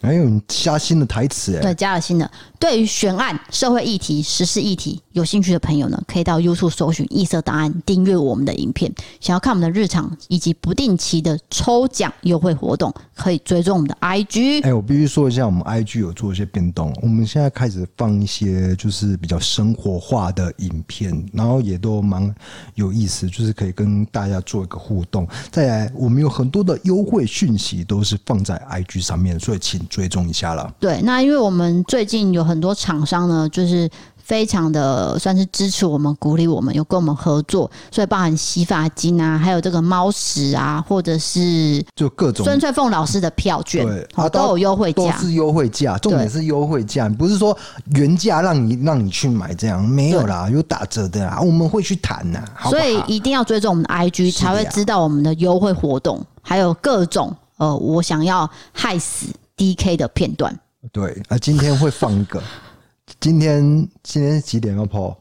Speaker 2: 还有加新的台词哎，
Speaker 1: 对，加了新的。对于悬案、社会议题、时事议题有兴趣的朋友呢，可以到 YouTube 搜寻“异色档案”，订阅我们的影片。想要看我们的日常以及不定期的抽奖优惠活动，可以追踪我们的 IG。
Speaker 2: 哎，我必须说一下，我们 IG 有做一些变动，我们现在开始放一些就是比较生活化的影片，然后也都蛮有意思，就是可以跟大家做一个互动。再来，我们有很多的优惠讯息都是放在 IG 上面，所以请追踪一下了。
Speaker 1: 对，那因为我们最近有很很多厂商呢，就是非常的算是支持我们、鼓励我们，有跟我们合作，所以包含洗发精啊，还有这个猫屎啊，或者是
Speaker 2: 就各种
Speaker 1: 孙翠凤老师的票券，
Speaker 2: 对，
Speaker 1: 啊、都有优惠价，
Speaker 2: 都是优惠价，重点是优惠价，不是说原价让你让你去买这样，没有啦，有打折的啊，我们会去谈呐，
Speaker 1: 所以一定要追踪我们的 IG 才会知道我们的优惠活动，还有各种呃，我想要害死 DK 的片段。
Speaker 2: 对，那今天会放一个。今天今天几点要 po？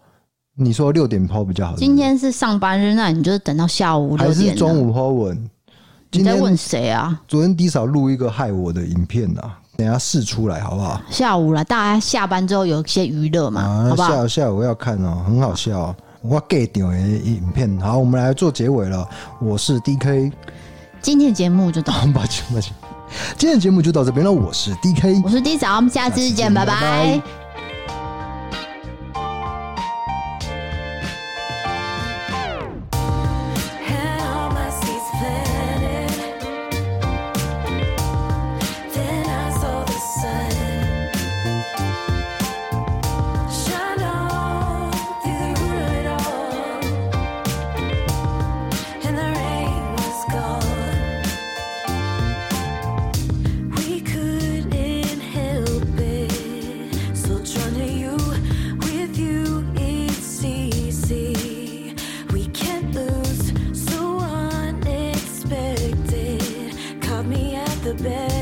Speaker 2: 你说六点 po 比较好？
Speaker 1: 今天是上班日，那你就是等到下午六点。
Speaker 2: 还是中午 po 文？
Speaker 1: 你在问谁啊？
Speaker 2: 昨天 D 嫂录一个害我的影片啊，等下试出来好不好？
Speaker 1: 下午了，大家下班之后有一些娱乐嘛，啊、好不好？
Speaker 2: 下午下午要看哦，很好笑。我 get 掉的影片，好，我们来做结尾了。我是 DK，
Speaker 1: 今天节目就到，
Speaker 2: 抱歉抱歉。今天的节目就到这边了，我是 DK，
Speaker 1: 我是 D 嫂，我们下次见，见拜拜。拜拜。The bed